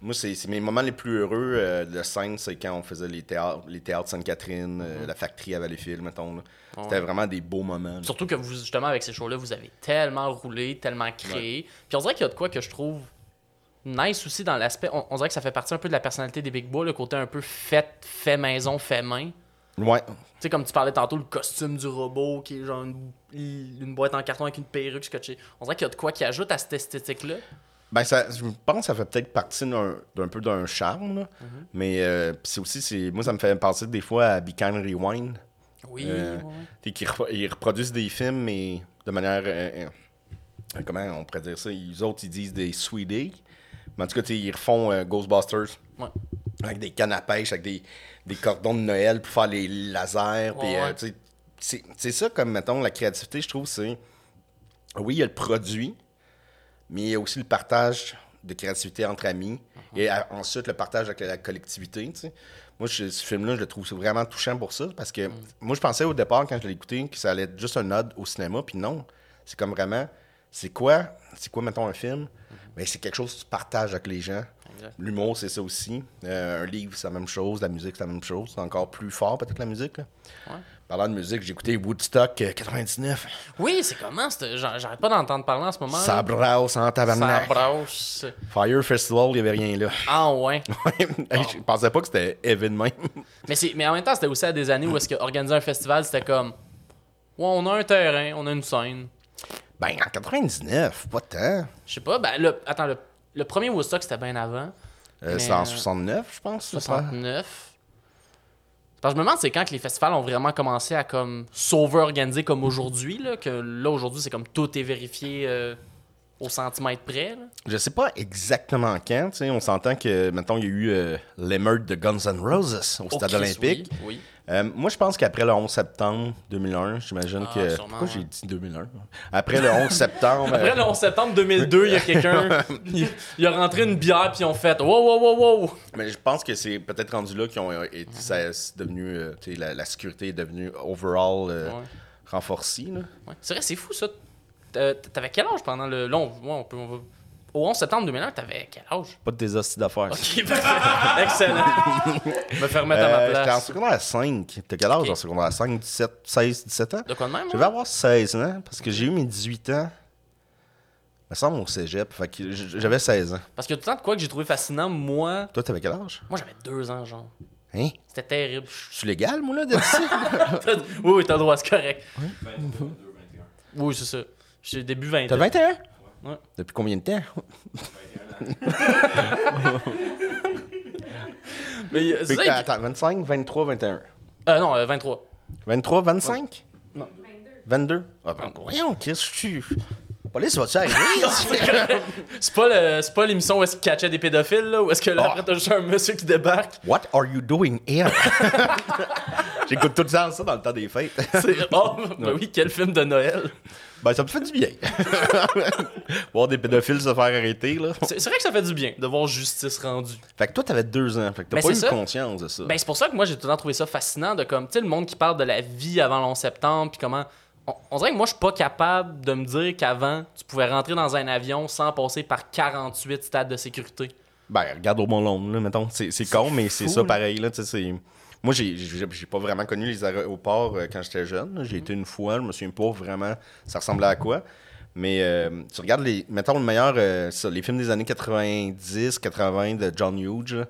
moi, c'est c'est mes moments les plus heureux euh, de scène, c'est quand on faisait les théâtres, les théâtres Sainte-Catherine, euh, la factory à Valleyfield, mettons. là. C'était vraiment des beaux moments. là.
Surtout que vous, justement, avec ces shows-là, vous avez tellement roulé, tellement créé. Puis on dirait qu'il y a de quoi que je trouve nice aussi dans l'aspect. On, on dirait que ça fait partie un peu de la personnalité des Big Bois, le côté un peu fait, fait maison, fait main.
Ouais.
Tu sais, comme tu parlais tantôt, le costume du robot qui est genre une, une boîte en carton avec une perruque scotchée. On dirait qu'il y a de quoi qui ajoute à cette esthétique-là.
Ben, ça, je pense que ça fait peut-être partie d'un d'un peu d'un charme. là. Mais euh, c'est aussi, moi, ça me fait penser des fois à Be Kind Rewind.
Oui,
Euh,
ouais,
ils reproduisent des films, mais de manière. euh, euh, comment on pourrait dire ça? Les autres, ils disent des sweet day. Mais en tout cas, ils refont Ghostbusters
Ouais.
avec des cannes à pêche, avec des, des cordons de Noël pour faire les lasers. puis, c'est ça, comme mettons, la créativité, je trouve, c'est. Oui, il y a le produit, mais il y a aussi le partage de créativité entre amis. Et à- ensuite, le partage avec la collectivité, tu sais. Moi, je- ce film-là, je le trouve vraiment touchant pour ça. Parce que moi, je pensais au départ, quand je l'ai écouté, que ça allait être juste un nod au cinéma. Puis non, c'est comme vraiment... C'est quoi, c'est quoi, mettons, un film? Ben, c'est quelque chose que tu partages avec les gens. L'humour, c'est ça aussi. Euh, un livre, c'est la même chose. La musique, c'est la même chose. C'est encore plus fort, peut-être, la musique. Là.
Ouais.
Parlant de musique, j'ai écouté Woodstock euh, 99.
Oui, c'est comment? J'arrête pas d'entendre parler en ce moment.
Ça
là.
brasse en
Ça
tabarnak.
brosse.
Fire Festival, il n'y avait rien là.
Ah ouais.
Je pensais pas que c'était même.
Mais, mais en même temps, c'était aussi à des années où est-ce que organiser un festival, c'était comme... Ouais, on a un terrain, on a une scène.
Ben, en 99, pas tant.
Je sais pas, ben le, attends, le, le premier Woodstock, c'était bien avant.
Euh, c'est en
euh,
69, je pense. ça?
69. Parce que je me demande, c'est quand que les festivals ont vraiment commencé à comme s'over-organiser comme aujourd'hui, là, que là, aujourd'hui, c'est comme tout est vérifié euh, au centimètre près. là.
Je sais pas exactement quand. tu sais, On s'entend que, maintenant il y a eu euh, l'émeute de Guns N' Roses au
Oh,
Stade
Christ,
olympique.
Oui, oui.
Euh, moi, je pense qu'après le 11 septembre 2001, j'imagine
Ah,
que.
sûrement,
Pourquoi j'ai dit 2001 Après le 11 septembre.
Après
euh,
le 11 septembre 2002, il y a quelqu'un, il, il a rentré une bière, puis ils ont fait « Wow, wow, wow, wow!
Mais je pense que c'est peut-être rendu là qu'ils ont euh, été, ça, devenu, euh, la, la sécurité est devenue overall
Ouais.
renforcée. Là.
Ouais. C'est vrai, c'est fou ça. T'a- T'avais quel âge pendant le. Là, on, ouais, on peut, on va- Au 11 septembre 2001, t'avais quel âge?
Pas de tes hosties d'affaires.
Ok, parfait. excellent. Je me faire remettre à ma
Euh, J'étais en
place.
secondaire 5. T'as quel âge en secondaire 5, 17, 16, 17 ans?
De quoi de même
Je
hein?
vais avoir 16 ans parce que j'ai eu mes 18 ans. Il me semble au cégep. Fait que j'avais 16 ans.
Parce que tout le temps de quoi que j'ai trouvé fascinant, moi.
Toi, t'avais quel âge?
Moi, j'avais deux ans, genre.
Hein?
C'était terrible.
Je suis légal, moi, là, d'être ici?
oui, oui, t'as le droit, c'est correct. Oui, c'est ça. J'ai début 20
T'as 21?
Ouais.
Depuis combien de temps?
Mais euh,
Fait que, attends, 25, 23, 21.
euh, non, euh, 23.
23, 25?
Non.
22? Ah, ben, voyons, qu'est-ce que tu. Police, vas-tu arriver?
C'est pas, le- c'est pas l'émission où est-ce qu'ils catchaient des pédophiles, là, où est-ce que là,
Oh.
après, t'as juste un monsieur qui débarque.
What are you doing here? J'écoute tout le temps ça dans le temps des fêtes.
C'est oh, ben oui, quel film de Noël.
Ben, ça me fait du bien. Voir des pédophiles se faire arrêter, là.
C'est c'est vrai que ça fait du bien de voir justice rendue.
Fait que toi, t'avais deux ans. Fait que t'as
Ben,
pas eu
ça.
conscience de ça.
Ben, c'est pour ça que moi, j'ai tout le temps trouvé ça fascinant de comme, tu sais, le monde qui parle de la vie avant le 11 septembre, puis comment. On, on dirait que moi, je suis pas capable de me dire qu'avant, tu pouvais rentrer dans un avion sans passer par 48 stades de sécurité.
Ben, regarde au Mont-Long, là, mettons. C'est c'est con, mais c'est
fou,
ça pareil, là. tu sais, c'est- Moi, j'ai pas vraiment connu les aéroports euh, quand j'étais jeune. J'ai été une fois, je me souviens pas vraiment ça ressemblait à quoi. Mais euh, tu regardes les. Mettons le meilleur, euh, ça, les films des années 90, 80 de John Hughes, là,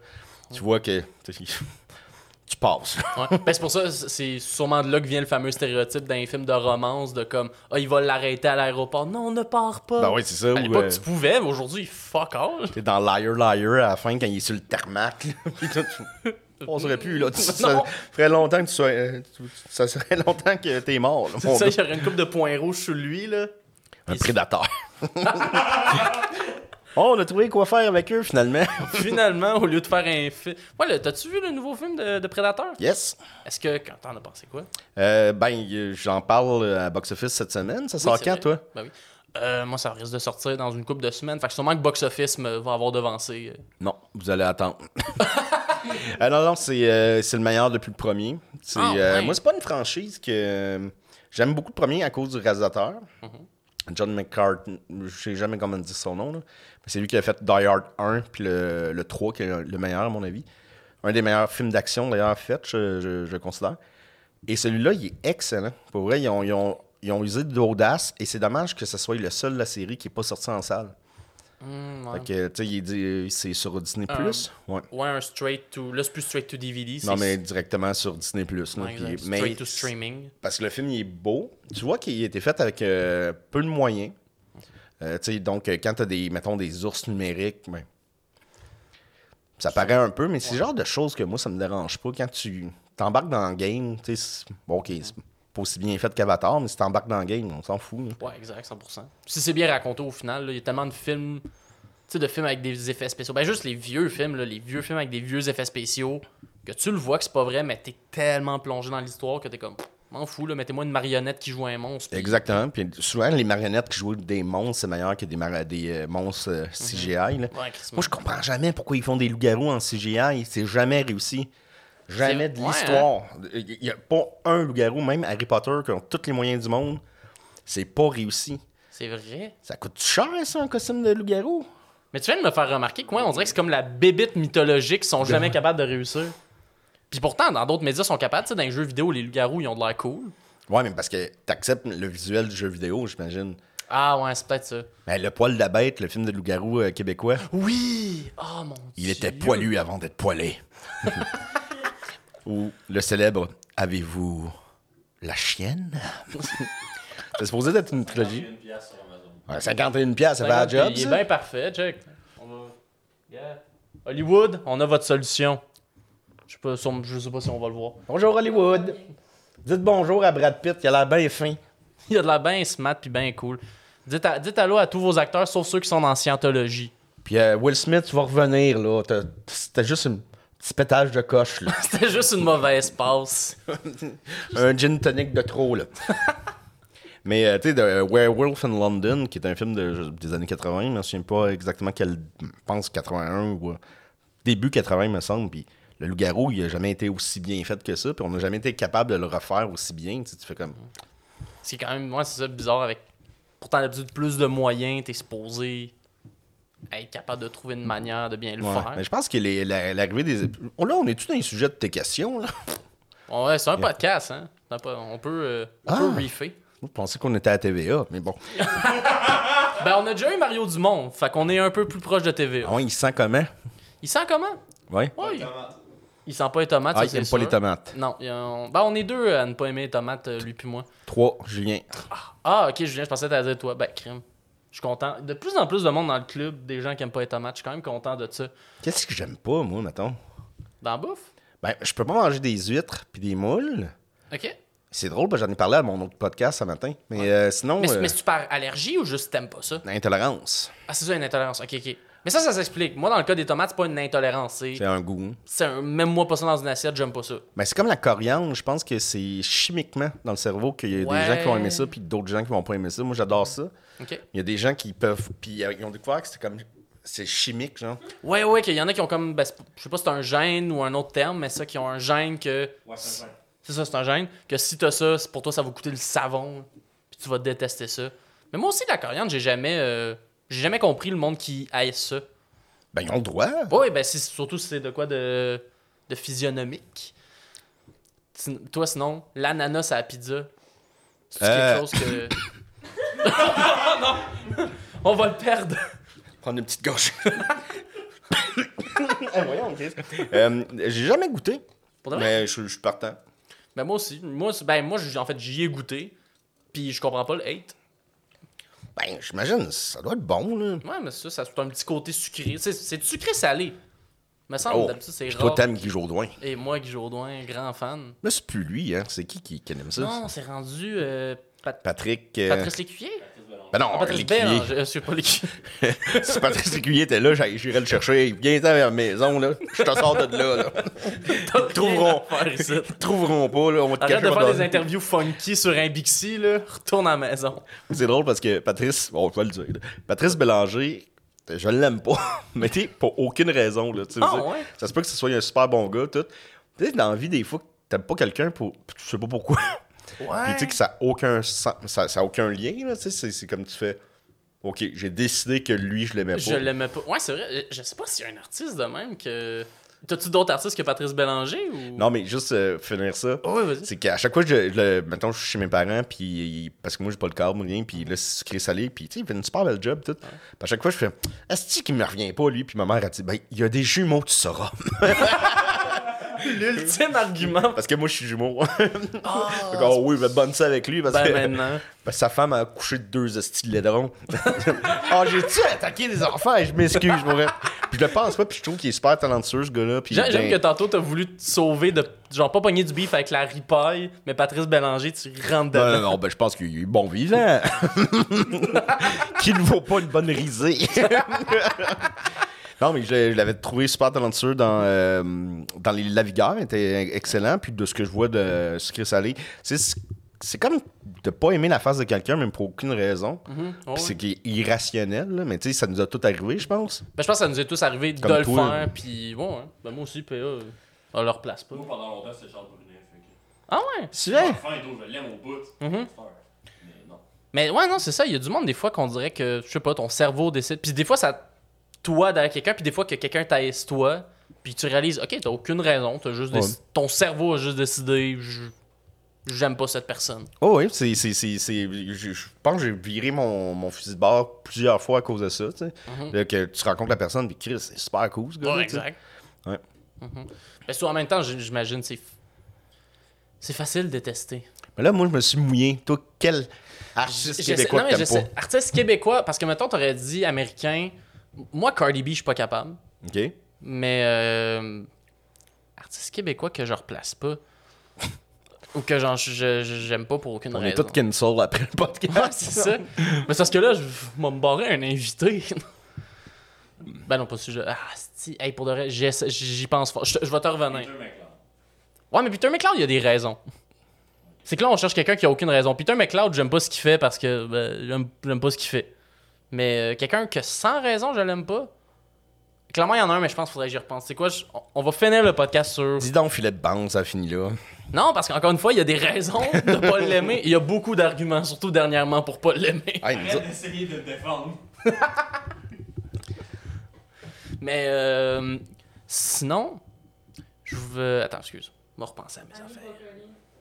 tu vois que. Tu passes.
Ouais. ben, c'est pour ça, c'est sûrement de là que vient le fameux stéréotype dans les films de romance de comme, ah, il va l'arrêter à l'aéroport. Non, ne pars pas.
Ben oui, c'est ça.
À l'époque,
euh,
tu pouvais, mais aujourd'hui, fuck all.
T'es dans Liar Liar à la fin quand il est sur le tarmac. là. On serait plus là. Ça ferait longtemps que tu sois. euh, Ça serait longtemps que t'es mort. là,
C'est ça,
gars.
il y aurait une coupe de points rouges sur lui, là.
Un
Il-
prédateur. oh, on a trouvé quoi faire avec eux finalement.
Finalement, au lieu de faire un film. Ouais, t'as-tu vu le nouveau film de, de Predator?
Yes.
Est-ce que. Quand t'en as pensé quoi?
Euh, ben, euh, j'en parle à Box Office cette semaine. Ça sort
Oui,
quand,
vrai.
toi?
Ben oui. Euh, moi, ça risque de sortir dans une couple de semaines. Fait que sûrement que Box Office me va avoir devancé. euh.
Non, vous allez attendre. Euh, non, non, c'est euh, c'est le meilleur depuis le premier. C'est,
Ah,
euh,
ouais.
moi, c'est pas une franchise que. J'aime beaucoup le premier à cause du réalisateur.
Mm-hmm.
John McCartney, je sais jamais comment dire son nom. là. Mais c'est lui qui a fait Die Hard 1 puis le, le 3 qui est le meilleur, à mon avis. Un des meilleurs films d'action, d'ailleurs, fait, je, je, je considère. Et celui-là, il est excellent. Pour vrai, ils ont, ils ont, ils ont usé de l'audace et c'est dommage que ce soit le seul de la série qui n'est pas sorti en salle.
Hmm, ouais.
Fait que, tu sais, il dit- c'est sur Disney+. Plus? Ouais.
Ouais, un straight to. Là, c'est plus straight to DVD.
Non, mais directement sur Disney+. Plus
Ouais, exact.
mais
Straight to streaming.
Parce que le film, il est beau. Tu vois qu'il a été fait avec euh, peu de moyens. Euh, tu sais, donc, euh, quand tu as des, mettons, des ours numériques, ben, ça paraît un peu, mais c'est le genre de choses que moi, ça me dérange pas. Quand tu t'embarques dans le game, tu sais, bon, OK, pas aussi bien fait qu'Avatar, mais si t'embarques dans le game, on s'en fout. là.
Ouais, exact, 100%. Si c'est bien raconté au final, il y a tellement de films, tu sais, de films avec des effets spéciaux. Ben, juste les vieux films, là, les vieux films avec des vieux effets spéciaux, que tu le vois que c'est pas vrai, mais t'es tellement plongé dans l'histoire que t'es comme. M'en fous, là, mettez-moi une marionnette qui joue un monstre.
Exactement. Puis souvent, les marionnettes qui jouent des monstres, c'est meilleur que des, des euh, monstres euh, CGI. là.
Ouais,
Moi, je comprends jamais pourquoi ils font des loups-garous en CGI. C'est jamais réussi. Jamais de
C'est- ouais,
l'histoire. Il n'y a pas un loup-garou, même Harry Potter, qui ont tous les moyens du monde. C'est pas réussi.
C'est vrai.
Ça coûte cher, ça, un costume de loup-garou?
Mais tu viens de me faire remarquer que, ouais, on dirait que c'est comme la bébite mythologique qui sont jamais capables de réussir. Puis pourtant, dans d'autres médias, ils sont capables. Tu sais, dans les jeux vidéo, les loups-garous, ils ont de l'air cool.
Ouais, mais parce que t'acceptes le visuel du jeu vidéo, j'imagine.
Ah ouais, c'est peut-être ça.
Mais le poil de la bête, le film de loup-garou euh, québécois,
Oui! Oh mon
il
Dieu.
était poilu avant d'être poilé. Ou le célèbre Avez-vous la chienne? C'est supposé être une trilogie.
Une pièce sur Amazon.
Ouais, 51 pièces, ça la job,
Il est
ça?
bien parfait, check. On va- Yeah. Hollywood, on a votre solution. Je sais pas, si on- je sais pas si on va le voir.
Bonjour Hollywood. Dites bonjour à Brad Pitt, il a l'air bien fin.
Il a de la bien smart puis bien cool. Dites, à- dites allô à tous vos acteurs, sauf ceux qui sont en scientologie.
Puis euh, Will Smith, tu vas revenir, là. T'as- C'était juste un petit pétage de coche, là.
C'était juste une mauvaise passe.
un gin tonic de trop, là. Mais, euh, tu sais, de Werewolf in London, qui est un film de- des années 80, je me souviens pas exactement quel. Je pense 81 ou. euh, début 80, me semble. Puis le loup-garou, il a jamais été aussi bien fait que ça. Puis on n'a jamais été capable de le refaire aussi bien. Tu fais comme.
C'est quand même, moi, c'est ça bizarre avec. Pourtant, d'habitude, plus de moyens, t'es supposé être capable de trouver une manière de bien le
Ouais.
faire.
Mais je pense que les- la- l'arrivée des. Oh, là, on est tout dans les sujets de tes questions, là?
Ouais, c'est un podcast, hein. Pas- On peut, euh, on
Ah.
peut reefer.
Je pensais qu'on était à TVA, mais bon.
Ben, on a déjà eu Mario Dumont, fait qu'on est un peu plus proche de TVA.
Ah ouais, il se sent comment?
Il sent comment?
Ouais.
Ouais, il... il sent pas les tomates,
Ah,
ça,
il
c'est
aime pas
sûr.
les tomates.
Non, ben, on est deux à ne pas aimer les tomates, euh, lui puis moi.
Trois, Julien.
Ah, ok, Julien, je pensais que t'allais dire toi. Ben, crime. Je suis content. De plus en plus de monde dans le club, des gens qui aiment pas les tomates. Je suis quand même content de ça.
Qu'est-ce que j'aime pas, moi, mettons?
Dans la bouffe?
Ben, je peux pas manger des huîtres puis des moules.
Ok.
C'est drôle, parce que j'en ai parlé à mon autre podcast ce matin. Mais euh, sinon,
Mais,
euh,
mais c'est-tu par allergie ou juste t'aimes pas ça?
intolérance.
Ah, c'est ça, une intolérance. Ok, ok. Mais ça, ça s'explique. Moi, dans le cas des tomates, c'est pas une intolérance. C'est,
C'est un goût.
c'est un... même moi, pas ça dans une assiette, j'aime pas ça.
Ben, c'est comme la coriandre. Je pense que c'est chimiquement dans le cerveau qu'il y a
Ouais.
des gens qui vont aimer ça puis d'autres gens qui vont pas aimer ça. Moi, j'adore ça. Il y a des gens qui peuvent... Puis euh, ils ont découvert que c'est comme... C'est chimique, genre.
Ouais, ouais, qu'il y en a qui ont comme. Ben, je sais pas si c'est un gène ou un autre terme, mais ça, qui ont un gène que.
Ouais, c'est un
C'est ça, c'est un gène. Que si t'as ça, pour toi, ça va coûter le savon. Puis tu vas détester ça. Mais moi aussi, la coriandre, j'ai jamais. euh, J'ai jamais compris le monde qui haït ça.
Ben, ils ont le droit.
Ouais, ben, surtout si c'est de quoi de, de physionomique. Sin- Toi, sinon, l'ananas à la pizza, c'est
Euh.
quelque chose que. non! On va le perdre!
Prendre une petite gauche. Eh, voyons. Euh, J'ai jamais goûté.
Pour de vrai?
Mais je je suis partant.
Ben, moi aussi. Moi, c'est- ben, moi j- en fait, j'y ai goûté. Puis je comprends pas le hate.
Ben, j'imagine, ça doit être bon, là.
Ouais, mais ça, ça a un petit côté sucré. C'est, c'est du sucré salé. Me semble,
Oh,
d'habitude, c'est
Puis toi,
rare.
t'aimes Guy Jourdouin.
Et moi, Guy Jourdouin, grand fan.
Là, c'est plus lui, hein. C'est qui qui, qui aime ça?
Non, c'est rendu euh, Pat-
Patrick. euh,
Patrice Lécuyer.
Ben non,
Ah, Patrice. Bélanger. Euh, c'est pas Lécuyer.
si Patrice Lécuyer était là, j'irais le chercher. Viens-t'en vers la maison, là. Je te sors de là, là.
T'as
Trouveront.
à.
Ils trouveront pas, là. On va te
Arrête de faire des interviews funky sur un Bixi, là. Retourne à la maison.
C'est drôle parce que Patrice, bon, je vais le dire. là. Patrice Bélanger, je l'aime pas. Mais tu sais, pour aucune raison, là.
Ah,
je veux dire,
ouais?
Ça se peut que ce soit un super bon gars, tout. Tu sais, dans la vie, des fois, t'aimes pas quelqu'un pour. Tu sais pas pourquoi. Puis
Ouais.
tu sais que ça a aucun, ça, ça a aucun lien, là. Tu sais, c'est- comme tu fais. Ok, j'ai décidé que lui, je l'aimais pas.
Je l'aimais pas. Ouais, c'est vrai. euh, Je sais pas s'il y a un artiste de même que. T'as-tu d'autres artistes que Patrice Bélanger ou?
Non, mais juste euh, finir ça.
Oh.
C'est qu'à chaque fois je, je le, mettons, je suis chez mes parents, puis parce que moi, j'ai pas le ou rien, puis là, c'est sucré salé, puis tu sais, il fait une super belle job, tout. Puis à chaque fois, je fais, est-ce qu'il me revient pas, lui? Puis ma mère a dit, ben, il y a des jumeaux, tu sauras.
L'ultime argument.
parce que moi, je suis jumeau. Que, oh oui, je vais bonne ça avec lui, parce
Ben
que
maintenant.
sa femme a accouché de deux estis de laidrons. Ah, j'ai-tu attaqué des enfants? Je m'excuse, je m'aurais. Puis je le pense pas, puis je trouve qu'il est super talentueux, ce gars-là. Puis
J'aime
ben,
que tantôt t'as voulu te sauver de. Genre pas pogner du beef avec la ripaille, mais Patrice Bélanger, tu rentres dedans.
Non, non, non, ben, je pense qu'il est bon vivant. Qu'il ne vaut pas une bonne risée. Non, mais je, je l'avais trouvé super talentueux dans, euh, dans les Lavigueurs. Il était excellent. Puis de ce que je vois de Sucré Salé, c'est c'est comme de pas aimer la face de quelqu'un, même pour aucune raison.
Oh,
Puis c'est
ouais.
qui est irrationnel, là. mais tu sais, ça nous a tout arrivé, je pense.
Ben, je pense que ça nous est tous arrivé de
Comme
le
toi.
faire, puis bon, hein. ben, moi aussi, PA, euh, on leur place pas.
Moi, pendant longtemps, c'était Charles Brunet. Fait que...
Ah ouais?
C'est vrai?
je l'aime au bout.
Mhm.
Mais non.
Mais ouais, non, c'est ça. Il y a du monde, des fois, qu'on dirait que, je sais pas, ton cerveau décide. Puis des fois, ça. Toi derrière quelqu'un, puis des fois que quelqu'un t'aise toi, puis tu réalises, ok, t'as aucune raison, t'as juste
Ouais.
ton cerveau a juste décidé, j'aime pas cette personne.
Oh oui, c'est, c'est, je, pense que j'ai viré mon, mon fusil de bord plusieurs fois à cause de ça. tu sais.
Mhm.
Là, que tu rencontres la personne, puis Chris, c'est super cool ce gars
Ouais, exact.
Ouais.
Mhm. Mais ça, en même temps, j'imagine, c'est. C'est facile de détester.
Mais là, moi, je me suis mouillé. Toi, quel artiste québécois
non, Artiste québécois, parce que mettons, t'aurais dit américain. Moi, Cardi B, je suis pas capable.
OK.
Mais euh, artiste québécois que je replace pas. Ou que genre, je- j'aime pas pour aucune
On est
raison.
tous cancel après le podcast.
Ouais, c'est ça. Mais c'est parce que là, je vais me barrer un invité. ben non, pas si je. Ah, si. Hey, pour de vrai, j'y pense fort. Je, je vais te revenir.
Peter McLeod.
Ouais, mais Peter McLeod, il y a des raisons. C'est que là, on cherche quelqu'un qui a aucune raison. Peter McLeod, j'aime pas ce qu'il fait parce que ben, j'aime pas ce qu'il fait. Mais euh, quelqu'un que sans raison, je l'aime pas. Clairement, il y en a un, mais je pense qu'il faudrait que j'y repense. C'est quoi je- on- On va finir le podcast sur.
Dis donc, filet de bande, ça finit là.
Non, parce qu'encore une fois, il y a des raisons de pas l'aimer. Il y a beaucoup d'arguments, surtout dernièrement, pour pas l'aimer.
Hey, nous
Arrête
autres-
d'essayer de te défendre.
Mais euh, sinon, je veux. Attends, excuse. On va repenser à mes affaires.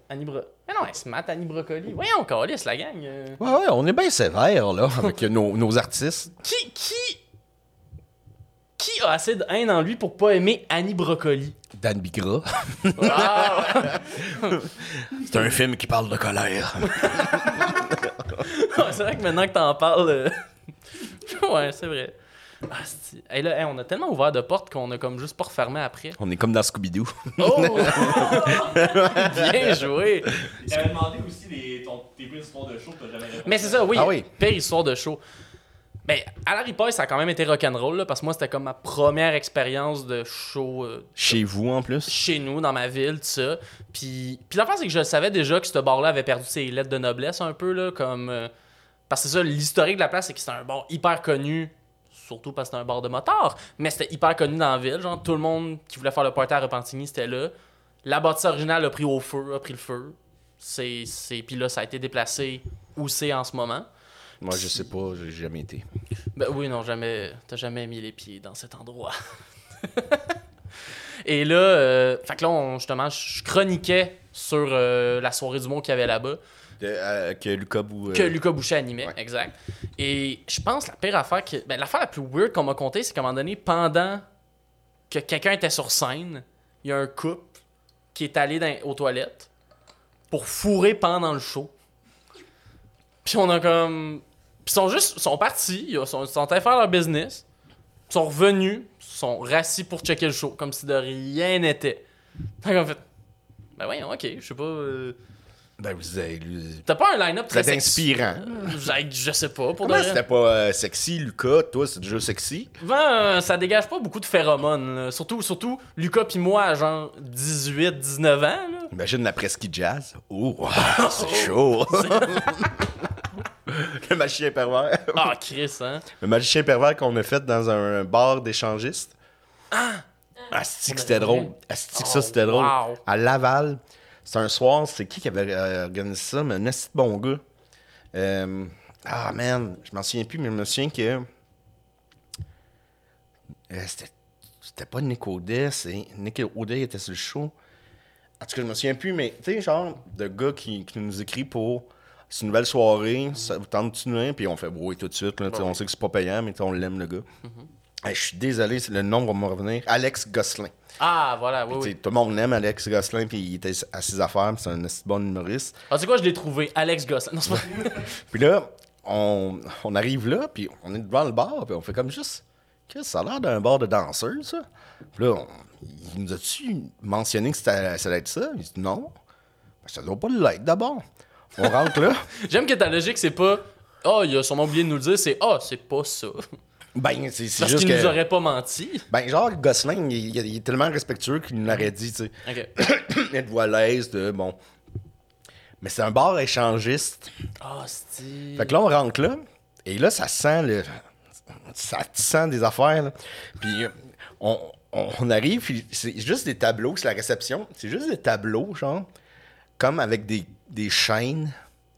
Annie Bro... Mais non, elle se mate Annie Brocoli. Voyons, calisse, la gang. euh.
Ouais, ouais, on est bien sévère, là, avec nos, nos artistes.
Qui, qui, qui a assez de haine en lui pour pas aimer Annie Brocoli?
Dan Bigra.
Ah!
C'est un film qui parle de colère.
c'est vrai que maintenant que t'en parles... euh, ouais, c'est vrai. Ah, c'est- hey, là, hey, on a tellement ouvert de portes qu'on a comme juste pas refermé après.
On est comme dans Scooby-Doo.
Oh! Bien joué!
T'avais demandé aussi les, ton, tes pires histoires de show que jamais répondu.
Mais c'est ça, oui.
Ah oui.
Pire histoire de show. Ben, à la riposte, ça a quand même été rock'n'roll, là, parce que moi, c'était comme ma première expérience de show euh,
Chez vous, en plus.
chez nous, dans ma ville, tout ça. Puis, puis l'affaire, c'est que je savais déjà que ce bar-là avait perdu ses lettres de noblesse un peu, là, comme... euh, parce que c'est ça, l'historique de la place, c'est que c'était un bar hyper connu, surtout parce que c'était un bar de motard, mais c'était hyper connu dans la ville, genre, tout le monde qui voulait faire le party à Repentigny, c'était là. La bâtisse originale a pris au feu, a pris le feu. C'est, c'est... Puis là, ça a été déplacé où c'est en ce moment.
Moi, je sais pas, j'ai jamais été.
Ben oui, non, jamais. T'as jamais mis les pieds dans cet endroit. Et là, euh, fait que là, on- justement, je chroniquais sur euh, la soirée du monde qu'il y avait là-bas,
De- euh, que Lucas euh,
que Lucas Boucher animait,
ouais.
exact. Et je pense la pire affaire que. Ben, l'affaire la plus weird qu'on m'a contée, c'est qu'à un moment donné, pendant que quelqu'un était sur scène, il y a un couple qui est allé dans- aux toilettes pour fourrer pendant le show. Puis on a comme. Puis ils sont juste. Ils sont partis, ils sont, ils sont allés faire leur business, ils sont revenus, ils sont rassis pour checker le show, comme si de rien n'était. Fait qu'on fait. Ben voyons, ok, je sais pas. euh,
Ben, vous avez. lui-
T'as pas un line-up très sexy?
inspirant.
Je, je sais pas, pour
Comment c'était pas euh, sexy, Lucas? Toi, c'est déjà sexy?
Euh, ça dégage pas beaucoup de phéromones. là. Surtout, surtout Lucas pis moi à genre 18, 19 ans. Là.
Imagine la presqu'île jazz. Oh, wow, c'est chaud. le magicien pervers.
Ah, Chris, hein.
Le magicien pervers qu'on a fait dans un bar d'échangistes. Ah! Asti que c'était drôle? Asti que ça,
Oh,
c'était drôle?
wow.
À Laval, c'était un soir, c'est qui qui avait euh, organisé ça? Mais un de bon gars. Euh, ah, man, je m'en souviens plus, mais je me souviens que... Euh, c'était, c'était pas Nick Audet, c'est... Nick Audet était sur le show. En tout cas, je me souviens plus, mais tu sais, genre, de gars qui, qui nous écrit pour... C'est une nouvelle soirée, ça vous tente de continuer, puis on fait oui tout de suite. Là, On sait que c'est pas payant, mais on l'aime, le gars. Hey, je suis désolé, le nom va me revenir. Alex Gosselin.
Ah, voilà, oui.
Tout le monde l'aime, Alex Gosselin, puis il était à ses affaires, puis c'est un bon humoriste.
Ah, tu sais quoi, je l'ai trouvé. Alex Goss. Non, pas...
Puis là, on, on arrive là, puis on est devant le bar, puis on fait comme juste. Qu'est-ce que ça a l'air d'un bar de danseurs, ça? Puis là, on- il nous a-tu mentionné que ça allait être ça? Il dit non. Ben, ça doit pas l'être d'abord. On rentre là.
J'aime que ta logique, c'est pas. Ah, il a sûrement oublié de nous le dire, c'est Ah, c'est pas ça.
Ben, c'est
Parce
juste
qu'il
que.
nous aurait pas menti.
Ben, genre, Gosselin, il, est tellement respectueux qu'il nous l'aurait dit, tu sais.
Ok.
Êtes-vous à l'aise de. Bon. Mais c'est un bar échangiste.
Ah, c'est.
Fait que là, on rentre là, et là, ça sent le. Ça sent des affaires, là. Puis euh, on, on, arrive, puis c'est juste des tableaux, c'est la réception. C'est juste des tableaux, genre, comme avec des, des chaînes.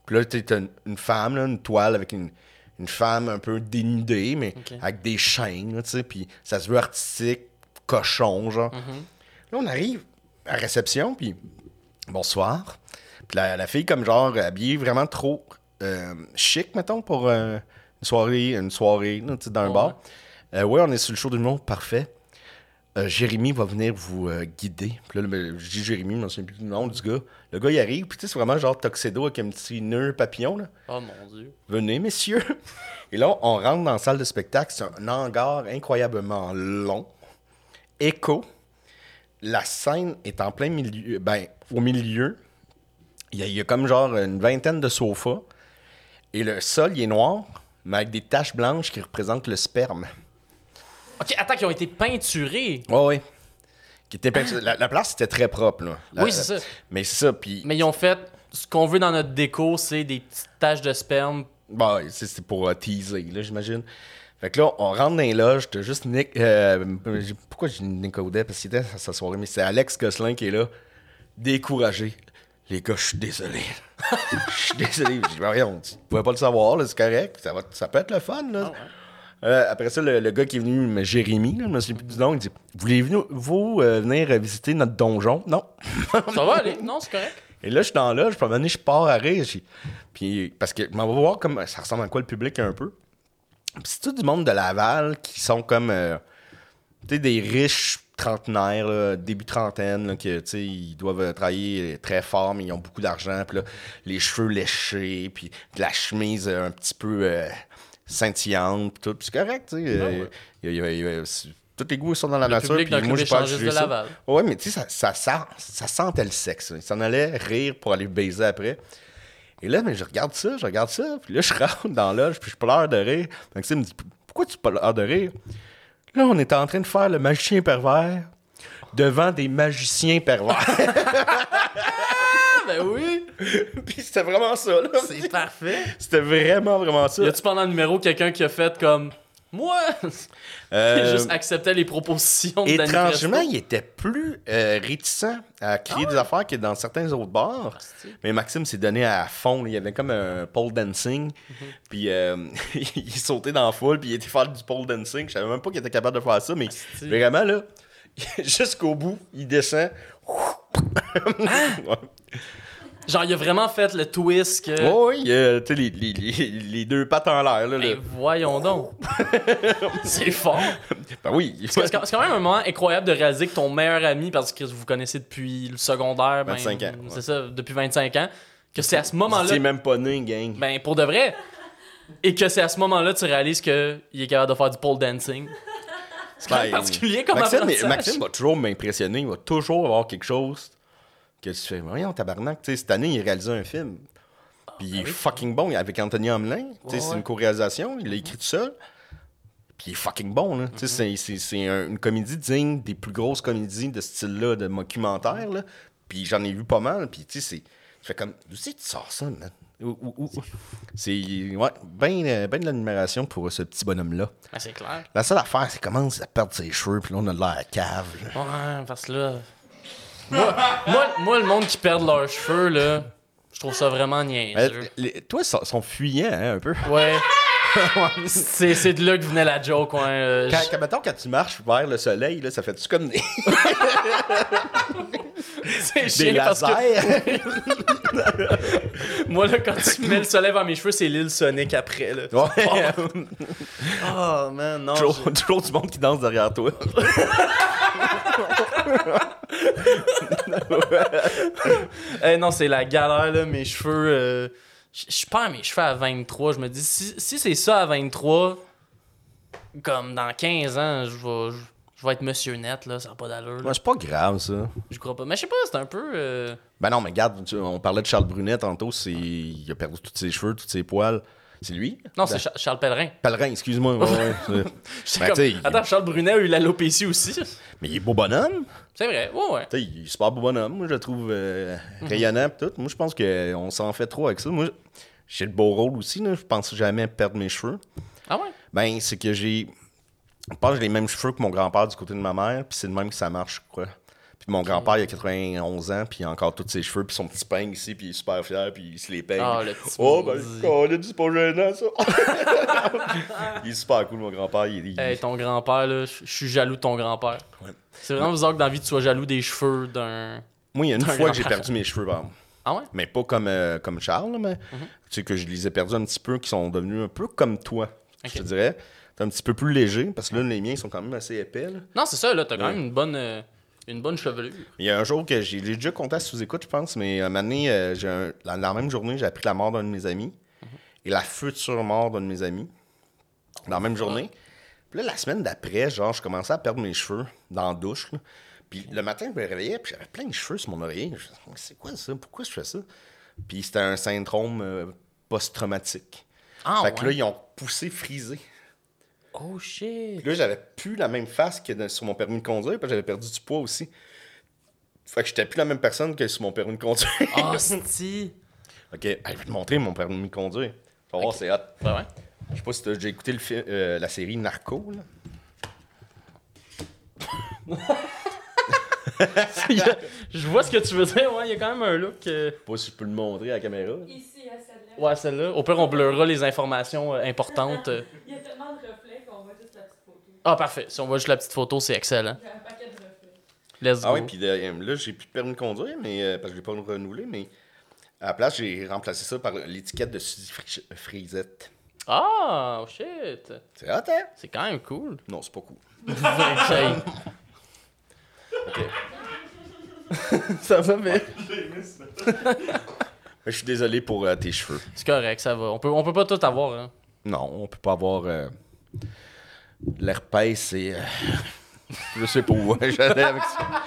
Puis là, t'as une, une femme, là, une toile avec une, une femme un peu dénudée, mais avec des chaînes, tu sais. Puis ça se veut artistique, cochon, genre. Là, on arrive à la réception, puis bonsoir. Puis la, la fille, comme genre, habillée vraiment trop euh, chic, mettons, pour euh, une soirée, une soirée là, dans un
Ouais.
bar. Euh, ouais, on est sur le show du monde, parfait. Euh, Jérémy va venir vous euh, guider. Puis là, ben, je dis Jérémy, je me souviens plus du nom du gars. Le gars, il arrive, puis tu sais, c'est vraiment genre tuxedo avec un petit nœud papillon, là.
Oh mon dieu.
Venez, messieurs. Et là, on rentre dans la salle de spectacle. C'est un hangar incroyablement long. Écho. La scène est en plein milieu. Ben, au milieu. Il y, a, il y a comme genre une vingtaine de sofas. Et le sol, il est noir, mais avec des taches blanches qui représentent le sperme.
Ok, attends, qui ont été peinturés.
Ouais, ouais. Qui était peinturé- la, la place était très propre, là. La-
Oui, c'est ça.
Mais c'est ça, puis.
Mais ils ont fait. Ce qu'on veut dans notre déco, c'est des petites taches de sperme.
Bah, c'est c'est pour euh, teaser, là, j'imagine. Fait que là, on rentre dans les loges, t'as juste Nick. euh, pourquoi j'ai Nick Audet Parce qu'il était à sa soirée, mais c'est Alex Gosselin qui est là, découragé. Les gars, je suis désolé. Je suis désolé. Je dis, tu pouvais pas le savoir, là, c'est correct. Ça, va, ça peut être le fun, là. Euh, après ça, le, le gars qui est venu, Jérémy, là, je me souviens plus du nom, il dit Voulez-vous vous, euh, venir visiter notre donjon? Non.
Ça va aller? Non, c'est correct.
Et là, je suis dans là, je peux donné, je pars à rire. Puis, parce que, on va voir comme ça ressemble à quoi le public un peu. Puis c'est tout du monde de Laval qui sont comme, euh, tu sais, des riches trentenaires, là, début trentaine, là, que, tu sais, ils doivent travailler très fort, mais ils ont beaucoup d'argent. Puis là, les cheveux léchés, puis de la chemise euh, un petit peu scintillante, tout. C'est correct, tu sais. tous les goûts sont dans la
Le
nature.
public
puis moi, à
échangiste
juger
de
ça.
Laval.
Ouais, mais tu sais, ça, ça, sent- ça sentait le sexe. Il s'en allait rire pour aller baiser après. Et là, mais je regarde ça, je regarde ça, puis là, je rentre dans la loge, puis je pleure de rire. Maxime me dit Pourquoi tu pleures de rire Là, on était en train de faire le magicien pervers devant des magiciens pervers.
Ah, ben oui!
puis c'était vraiment ça, là.
C'est parfait.
C'était vraiment, vraiment ça.
Y a-tu pendant le numéro quelqu'un qui a fait comme. Moi!
Euh,
Qui juste acceptait les propositions de Danny
Étrangement, il était plus euh, réticent à créer des affaires que dans certains autres bars. Mais Maxime s'est donné à fond. Il y avait comme un pole dancing. Puis euh, il sautait dans la foule. Puis il était faire du pole dancing. Je savais même pas qu'il était capable de faire ça. Mais vraiment, là, jusqu'au bout, il descend. Ouais.
Genre, il a vraiment fait le twist que.
Ouais, ouais, euh, tu sais, les, les- les- les deux pattes en l'air. Là,
Ben, voyons donc. c'est fort.
Ben oui.
C'est quand c'est quand même un moment incroyable de réaliser que ton meilleur ami, parce que vous connaissez depuis le secondaire, ben,
25 ans,
c'est
ouais.
ça, depuis 25 ans, que c'est à ce moment-là,
même pas né, gang.
ben pour de vrai, et que c'est à ce moment-là tu réalises qu'il est capable de faire du pole dancing. C'est quand même
Ben,
particulier comme
Maxime,
apprentissage.
Maxime va toujours m'impressionner. Il va toujours avoir quelque chose que tu fais. Voyons, tabarnak. Tu sais, cette année, il a réalisé un film. Puis il est fucking bon. Avec Anthony Hamelin.
Ah Ouais,
c'est
ouais.
une co-réalisation. Il l'a écrit tout seul. Puis il est fucking bon. Sais, c'est- c'est- c'est un- une comédie digne des plus grosses comédies de ce style-là, de documentaire. Là. Puis j'en ai vu pas mal. Puis tu sais, c'est. Tu fais comme. D'où tu sors ça, man? C'est. Ouais, ben, ben de l'admiration pour ce petit bonhomme-là.
Ben, c'est clair.
La seule affaire, c'est qu'il commence à perdre ses cheveux, puis là, on a de l'air cave. là.
Ouais, parce que là. Moi, moi, moi, le monde qui perd leurs cheveux, là, je trouve ça vraiment
Euh,
niaiseux.
les- toi, ils sont, sont fuyants, hein, un peu.
Ouais. C'est c'est de là que venait la joke, euh,
Quand, quand, mettons, quand tu marches vers le soleil, là, ça fait-tu comme des,
C'est
des
que
lasers?
moi, là, quand tu mets le soleil vers mes cheveux, c'est l'île Sonic après, là.
ouais.
Oh, man, non.
toujours, toujours du monde qui danse derrière toi.
j'ai- Eh, non, c'est la galère, là, mes cheveux. euh, Je perds mes cheveux à 23. Je me dis, si, si c'est ça à 23, comme dans 15 ans, je vais, je, vais être monsieur net, là, ça n'a pas d'allure.
Ouais, c'est pas grave, ça.
Je crois pas. Mais je sais pas, c'est un peu. euh,
Ben non, mais regarde, on parlait de Charles Brunet tantôt, c'est... il a perdu tous ses cheveux, tous ses poils. C'est lui?
Non, c'est Cha- Charles Pellerin.
Pellerin, excuse-moi. ouais, ouais, Ben,
comme, Attends, Charles Brunet a eu l'alopécie aussi.
Mais il est beau bonhomme.
C'est vrai, ouais, ouais.
Il est super beau bonhomme. Moi, je le trouve euh, rayonnant pis tout. Moi, je pense qu'on s'en fait trop avec ça. Moi, j'ai le beau rôle aussi. Là. Je pense jamais perdre mes cheveux.
Ah ouais?
Ben, c'est que j'ai. Je pense que j'ai les mêmes cheveux que mon grand-père du côté de ma mère, puis c'est de même que ça marche, crois. Puis mon grand-père, il a 91 ans, puis il a encore tous ses cheveux, puis son petit peigne ici, puis il est super fier, puis il se les peigne.
Ah, le petit
Oh, ben, on c'est pas gênant, ça. il est super cool, mon grand-père. Il, il-
Hey, ton grand-père, là, je suis jaloux de ton grand-père.
Ouais.
C'est vraiment bizarre que dans la vie, tu sois jaloux des cheveux d'un.
Moi, il y a une
un
fois que j'ai perdu mes cheveux, par exemple.
Ah ouais?
Mais pas comme, euh, comme Charles, mais
Mhm.
tu sais que je les ai perdus un petit peu, qui sont devenus un peu comme toi, je te dirais. T'es un petit peu plus léger, parce que là, les miens sont quand même assez épais. là.
Non, c'est ça, là, t'as quand même une bonne, euh, une bonne chevelure.
Il y a un jour que j'ai déjà compté à sous-écoute, je pense, mais un moment donné, euh, j'ai un- la, la même journée, j'ai appris la mort d'un de mes amis et la future mort d'un de mes amis. Dans la même journée. Puis là, la semaine d'après, genre, je commençais à perdre mes cheveux dans la douche. là. Puis le matin, je me réveillais, puis j'avais plein de cheveux sur mon oreiller. Je me disais, c'est quoi ça? Pourquoi je fais ça? Puis c'était un syndrome euh, post-traumatique.
Ah
fait que là, ils ont poussé frisé.
Oh shit.
Puis là, j'avais plus la même face que dans- sur mon permis de conduire, parce que j'avais perdu du poids aussi. Fait que j'étais plus la même personne que sur mon permis de conduire.
Ah, c'est.
ok, hey, je vais te montrer mon permis de conduire. Tu vas voir, c'est hot.
Ouais, ouais?
Je sais pas si t'as déjà écouté le fi- euh, la série Narco, là.
Il y a- Je vois ce que tu veux dire, ouais, il y a quand même un look. euh,
Je sais pas si je peux le montrer à la caméra.
Ici, à celle-là.
Ouais, celle-là. Au pire, on blurra les informations euh, importantes. euh.
Il y a tellement de reflets qu'on voit juste la petite photo.
Ah, parfait. Si on voit juste la petite photo, c'est excellent.
A un paquet de reflets.
Let's go.
Ah oui, puis euh, là, j'ai plus de permis de conduire, mais euh, parce que je l'ai pas renouvelé, mais à la place, j'ai remplacé ça par l'étiquette de Suzy Fri- Frisette.
Ah, oh shit.
C'est hot, hein?
C'est quand même cool.
Non, c'est pas cool. Ok.
ça va bien.
Mais je suis désolé pour euh, tes cheveux.
C'est correct, ça va. On peut, on peut pas tout avoir, hein.
Non, on peut pas avoir euh, l'herpès et. euh, je sais pas où hein, j'allais avec ça.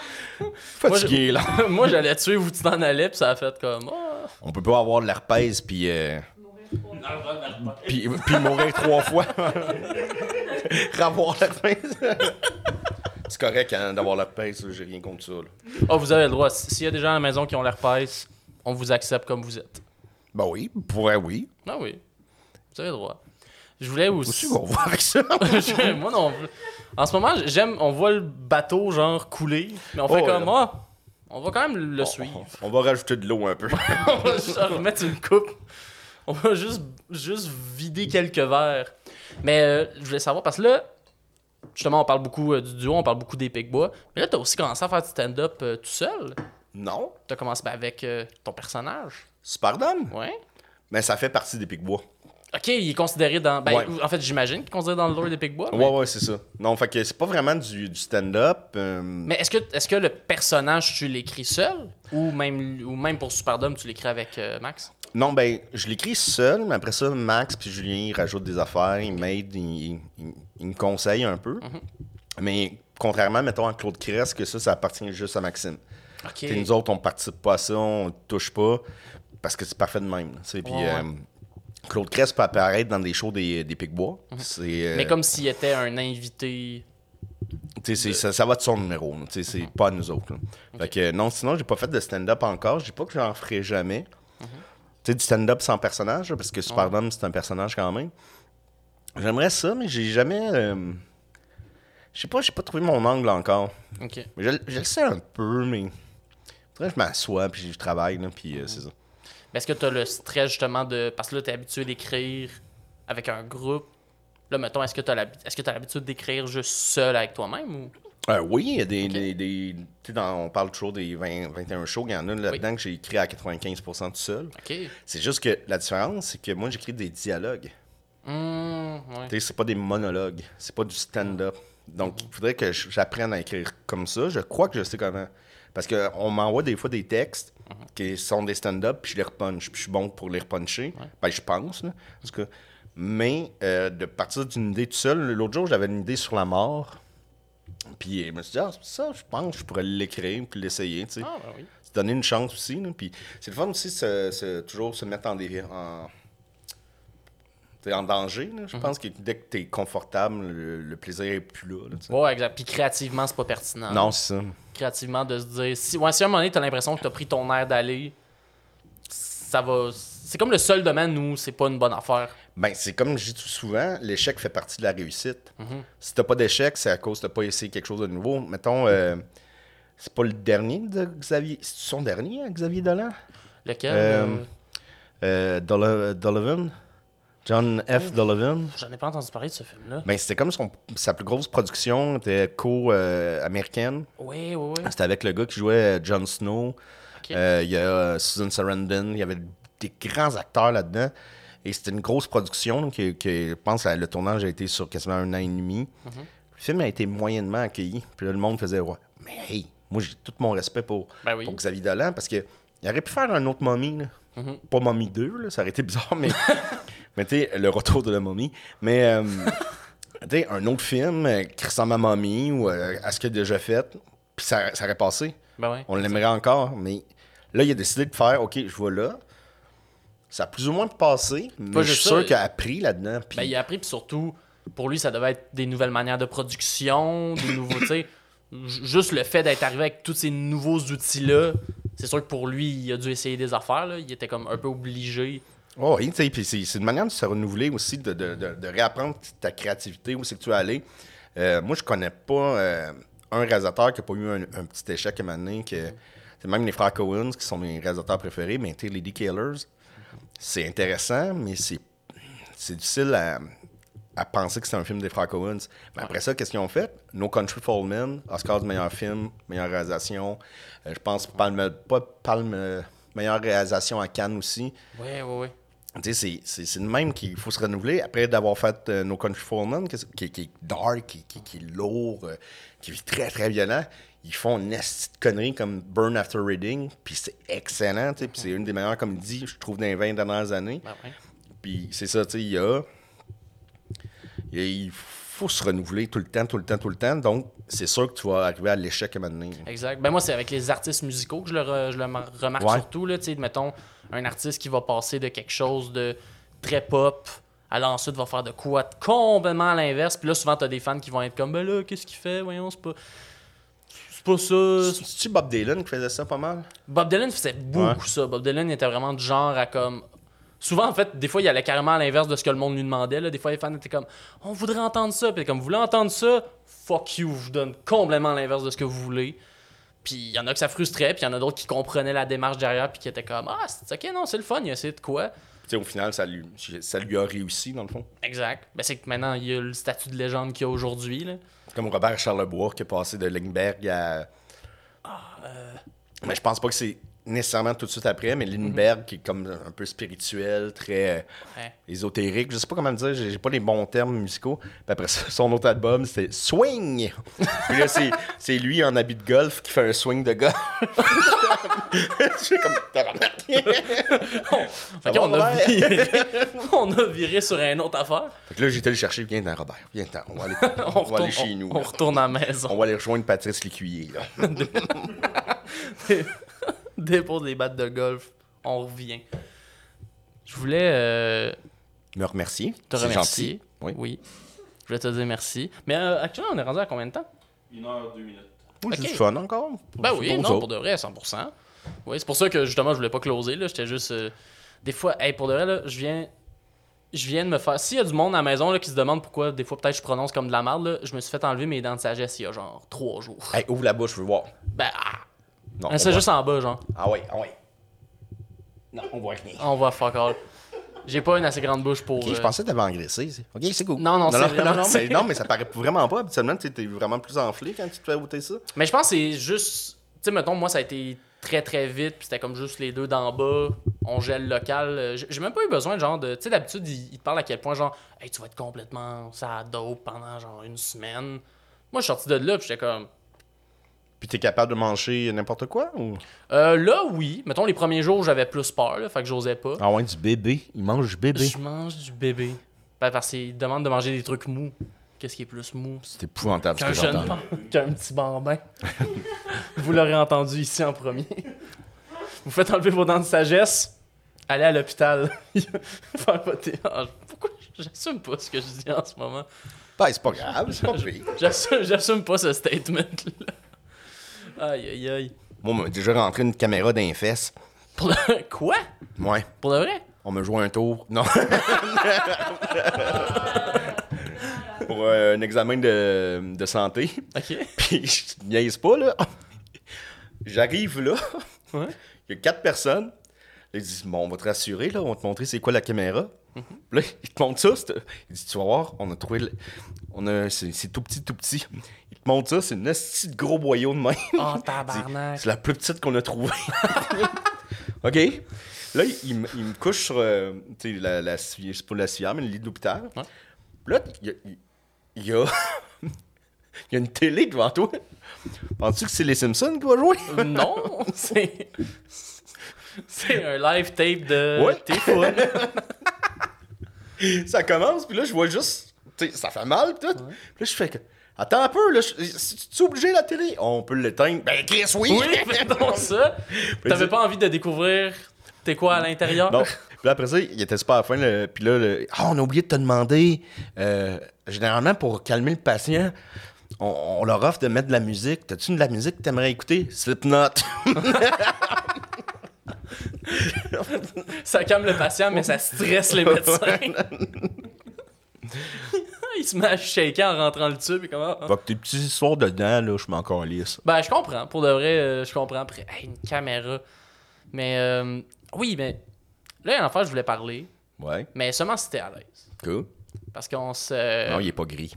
Fatigué, là.
Moi, j'allais tuer où tu t'en allais, puis ça a fait comme. Ah.
On peut pas avoir de l'herpès puis, euh, puis, puis mourir trois fois. Ravoir l'herpès. C'est correct hein, d'avoir l'herpès, j'ai rien contre ça. là.
Ah, vous avez le droit. S'il y a des gens à la maison qui ont l'herpès, on vous accepte comme vous êtes.
Ben oui, pour oui.
Ah oui. Vous avez le droit. Je voulais aussi.
Aussi, on avec ça.
Moi non. En ce moment, j'aime. On voit le bateau, genre, couler. Mais on fait
Oh,
comme. Ah, on va quand même le suivre.
On va rajouter de l'eau un peu.
on va juste remettre une coupe. On va juste, juste vider quelques verres. Mais euh, je voulais savoir, parce que là, justement, on parle beaucoup euh, du duo, on parle beaucoup des Picbois. Mais là, t'as aussi commencé à faire du stand-up euh, tout seul.
Non,
T'as commencé ben, avec ton personnage.
Superdome.
Ouais.
Mais ça fait partie des Picbois.
Ok, il est considéré dans. Ben,
Ouais.
En fait, j'imagine qu'il est considéré dans le lore des Picbois.
Ouais, ouais, c'est ça. Non, fait que c'est pas vraiment du, du stand-up. euh,
Mais est-ce que, est que le personnage, tu l'écris seul? Ou même, ou même pour Superdome, tu l'écris avec euh, Max?
Non, ben, je l'écris seul, mais après ça, Max puis Julien, ils rajoutent des affaires, ils m'aident, ils, ils- ils me conseillent un peu.
Mhm.
Mais contrairement, mettons, à Claude Crest, que ça, ça appartient juste à Maxime.
Ok.
T'sais, Nous autres, on participe pas à ça, on touche pas, parce que c'est parfait de même. tu sais. Puis
ouais.
euh, Claude Crest peut apparaître dans des shows des, des Picbois. C'est, euh,
Mhm. Mais comme s'il était un invité.
C'est- ça, ça va de son numéro. là. T'sais, C'est pas à nous autres. là. Fait que non, sinon, j'ai pas fait de stand-up encore. Je dis pas que j'en ferai jamais. Tu sais, du stand-up sans personnage, parce que Superdome, c'est un personnage quand même. J'aimerais ça, mais j'ai jamais. euh, Je sais pas, j'ai pas trouvé mon angle encore.
Ok.
Mais je, je le sais un peu, mais. Faudrait que je m'assoie, puis je travaille, là, puis euh, c'est ça.
Mais est-ce que tu as le stress justement de. Parce que là, tu es habitué d'écrire avec un groupe. Là, mettons, est-ce que tu as l'habitude d'écrire juste seul avec toi-même ou?
Euh, oui, il y a des. des, dans- on parle toujours des 20, 21 shows. Il y en a là-dedans que j'ai écrit à 95% tout seul.
Ok.
C'est juste que la différence, c'est que moi, j'écris des dialogues.
Hum, ouais.
Tu sais, c'est pas des monologues, c'est pas du stand-up. Donc, il faudrait que j'apprenne à écrire comme ça. Je crois que je sais comment. Parce qu'on m'envoie des fois des textes qui sont des stand-up, puis je les repunch. Puis je suis bon pour les repuncher. Ben, je pense, là. En tout cas. Mais euh, de partir d'une idée tout seul, l'autre jour, j'avais une idée sur la mort. Puis je me suis dit, ah, ça, je pense que je pourrais l'écrire puis l'essayer, tu sais.
Ah, ben oui.
Se donner une chance aussi. là. Puis c'est le fun aussi, se- toujours se mettre en, dé- en t'es en danger. là. Je
Mhm.
pense que dès que t'es confortable, le, le plaisir est plus là. là.
Ouais, exact. Puis créativement, c'est pas pertinent.
Non, c'est ça.
Créativement, de se dire. Si, ouais, si à un moment donné, t'as l'impression que t'as pris ton air d'aller, ça va. C'est comme le seul domaine où c'est pas une bonne affaire.
Ben, c'est comme je dis tout souvent, l'échec fait partie de la réussite.
Mhm.
Si t'as pas d'échec, c'est à cause que t'as pas essayé quelque chose de nouveau. Mettons, euh, c'est pas le dernier de Xavier. C'est son dernier, hein, Xavier Dolan?
Lequel
Euh,
euh,
Euh, Donovan? John F. Donovan?
J'en ai pas entendu parler de ce film-là.
Ben, c'était comme son, sa plus grosse production, était co-américaine.
Oui, oui, oui.
C'était avec le gars qui jouait euh, Jon Snow. Euh, Il y a euh, Susan Sarandon. Il y avait des grands acteurs là-dedans. Et c'était une grosse production qui, qui- je pense, que le tournage a été sur quasiment un an et demi.
Mhm.
Le film a été moyennement accueilli. Puis là, le monde faisait ouais, Mais hey, moi, j'ai tout mon respect pour,
Ben oui.
pour Xavier Dolan parce qu'il aurait pu faire un autre momie. là.
Mhm.
Pas Mommy 2, là, ça aurait été bizarre, mais, mais tu sais, le retour de la momie. Mais, euh, tu sais, un autre film euh, qui ressemble à Mommy ou euh, à ce qu'il a déjà fait, puis ça, ça aurait passé.
Ben ouais.
On l'aimerait encore, mais là, il a décidé de faire OK, je vais là. Ça a plus ou moins passé, mais
Pas
je suis sûr qu'il a appris là-dedans. Puis,
Ben, il a appris, puis surtout, pour lui, ça devait être des nouvelles manières de production, des nouveaux, tu sais. ju- Juste le fait d'être arrivé avec tous ces nouveaux outils-là, c'est sûr que pour lui, il a dû essayer des affaires, là. Il était comme un peu obligé.
Oh, oui, c'est une manière de se renouveler aussi, de, réapprendre ta créativité, où c'est que tu es allé. Euh, moi, je connais pas euh, un réalisateur qui n'a pas eu un, petit échec à un moment même les frères Coens qui sont mes réalisateurs préférés, mais tu Lady Killers, c'est intéressant, mais c'est difficile à, penser que c'est un film des frères Coens. Mais après ça, qu'est-ce qu'ils ont fait? No Country for Men, Oscar du meilleur film, meilleure réalisation. Euh, je pense Palme, pas Palme, meilleure réalisation à Cannes aussi.
Ouais, ouais, ouais.
Tu sais, c'est- de même qu'il faut se renouveler. Après d'avoir fait euh, No Country for Men, qui, qui- qui est dark, qui, qui- est lourd, euh, qui est très, très violent, ils font une esti de connerie comme Burn After Reading, puis c'est excellent, tu sais, puis c'est une des meilleures comédies, je trouve, dans les 20 dernières années.
Ben ouais.
Puis c'est ça, tu sais, il y a... il y a- Il faut se renouveler tout le temps, tout le temps, tout le temps. Donc, c'est sûr que tu vas arriver à l'échec à un moment donné.
Exact. Ben moi, c'est avec les artistes musicaux que je le, re- je le mar- remarque
Ouais.
surtout. Là, tu sais, mettons, un artiste qui va passer de quelque chose de très pop à là, ensuite va faire de quoi complètement à l'inverse. Puis là, souvent, t'as des fans qui vont être comme, ben là, qu'est-ce qu'il fait? Voyons, c'est pas. C'est pas ça. c'est-
C'est-tu Bob Dylan qui faisait ça pas mal?
Bob Dylan faisait beaucoup
Ouais.
ça. Bob Dylan était vraiment du genre à comme. Souvent, en fait, des fois, il allait carrément à l'inverse de ce que le monde lui demandait. Là. Des fois, les fans étaient comme On voudrait entendre ça. Puis comme vous voulez entendre ça, fuck you, je vous donne complètement l'inverse de ce que vous voulez. Puis il y en a que ça frustrait, puis il y en a d'autres qui comprenaient la démarche derrière, puis qui étaient comme Ah, c'est ok, non, c'est le fun, il a essayé de quoi.
Tu sais, au final, ça lui, ça lui a réussi, dans le fond.
Exact. Ben, c'est que maintenant, il y a le statut de légende qu'il y a aujourd'hui. là.
Comme Robert Charlebois qui est passé de Lindbergh à. Mais je pense pas que c'est nécessairement tout de suite après, mais Lindbergh qui est comme un peu spirituel, très euh,
Ouais.
ésotérique. Je sais pas comment le dire, j'ai pas les bons termes musicaux. Puis après ça, son autre album, c'était Swing! Puis là, c'est- c'est lui en habit de golf qui fait un swing de golf. Je suis comme.
a viré, on a viré sur une autre affaire.
Fait que là, été le chercher. Viens dans Robert. Viens dans. On va aller,
On,
on va
retourne,
aller chez nous.
on
là.
retourne à la maison.
On va aller rejoindre Patrice Lécuyer. Là.
Dépose des battes de golf, on revient. Je voulais euh,
Me remercier.
te
C'est
remercier.
gentil. Oui.
Oui. Je voulais te dire merci. Mais euh, actuellement, on est rendu à combien de temps?
Une heure, deux minutes.
Moi, j'ai
Ok.
du fun encore.
Ben oui,
Pour
non, pour de vrai, 100%. Oui, c'est pour ça que justement, je voulais pas closer. là. J'étais juste. euh, des fois, hey, pour de vrai, là, je viens. Je viens de me faire. S'il y a du monde à la maison là, qui se demande pourquoi des fois peut-être je prononce comme de la merde, là, je me suis fait enlever mes dents de sagesse il y a genre trois jours.
Hey, ouvre la bouche, je veux voir.
Ben, ah,
Non,
Ah,
on
c'est
voit.
juste en bas, genre.
Ah ouais, ah ouais. Non, on voit rien.
On va fuck all. J'ai pas une assez grande bouche pour.
Ok, je
euh,
pensais que t'avais engraissé. Ok, c'est cool.
Non, non, c'est
non,
vraiment-
non, mais, non, mais ça paraît vraiment pas. Habituellement, tu es vraiment plus enflé quand tu te fais ôter ça.
Mais je pense que c'est juste. Tu sais, mettons, moi, ça a été très très vite, puis c'était comme juste les deux d'en bas, on gèle local. Euh, J'ai j'ai même pas eu besoin, genre, de. Tu sais, d'habitude, ils il te parlent à quel point, genre, hey, tu vas être complètement ça dope pendant, genre, une semaine. Moi, je suis sorti de là, puis j'étais comme.
Puis t'es capable de manger n'importe quoi ou...
Euh, là, oui. Mettons, les premiers jours, j'avais plus peur, là, fait que j'osais pas.
Ah ouais, du bébé. Il mange du bébé.
Je mange du bébé. Ben, parce qu'ils demandent de manger des trucs mous. Qu'est-ce qui est plus mou?
C'est épouvantable ce
Qu'un
que
jeune
j'entends.
qu'un petit bambin. Vous l'aurez entendu ici en premier. Vous faites enlever vos dents de sagesse, allez à l'hôpital. Faire votre- Ah, Pourquoi J'assume pas ce que je dis en ce moment?
Ben, c'est pas grave, c'est pas pire.
J'assume pas ce statement-là. Aïe, aïe, aïe.
Moi, on m'a déjà rentré une caméra d'un fesse.
Pour le... Quoi?
Ouais.
Pour de vrai?
On me joué un tour. Non. Pour euh, un examen de, de santé.
Ok.
Puis je niaise pas, là. J'arrive là.
Ouais.
Il y a quatre personnes. Là, ils disent Bon, on va te rassurer, là. On va te montrer c'est quoi la caméra. Puis Là, ils te montrent ça. c'est- Il dit Tu vas voir, on a trouvé. le- On a... C'est c'est tout petit, tout petit. Ils te montrent ça. C'est une esti de gros boyau de main.
Oh, tabarnak.
C'est la plus petite qu'on a trouvée. OK. Là, il, me- il me couche sur euh, tu sais, la, la, c'est pas la civière, mais le lit de l'hôpital. Là, il y a, il y a, il y a une télé devant toi. Penses-tu que c'est les Simpsons qui va jouer?
Non, c'est. C'est un live tape de
Ouais.
T'es full.
ça commence, puis là, je vois juste. Sais, ça fait mal, tout. Puis là, je fais que. Attends un peu, là. Tu es obligé la télé? On peut l'éteindre. Ben, Chris, oui!
Oui, fais donc ça. T'avais pas envie de découvrir t'es quoi à l'intérieur?
Non. Puis là, après ça, il était super fin. le- Puis là, le- ah, on a oublié de te demander. euh, généralement, pour calmer le patient, on, on leur offre de mettre de la musique. T'as-tu de la musique que t'aimerais écouter? Slipknot.
Ça calme le patient, mais ça stresse les médecins. Il se met à shaker en rentrant le tube et comment.
Fait que tes petits histoires dedans, là, je suis encore lisse.
Ben, je comprends. Pour de vrai, euh, je comprends. Après, hey, une caméra. Mais, euh, oui, mais là, il y a un je voulais parler,
Ouais,
mais seulement si t'es à l'aise.
cool.
Parce qu'on se.
Non, il est pas gris.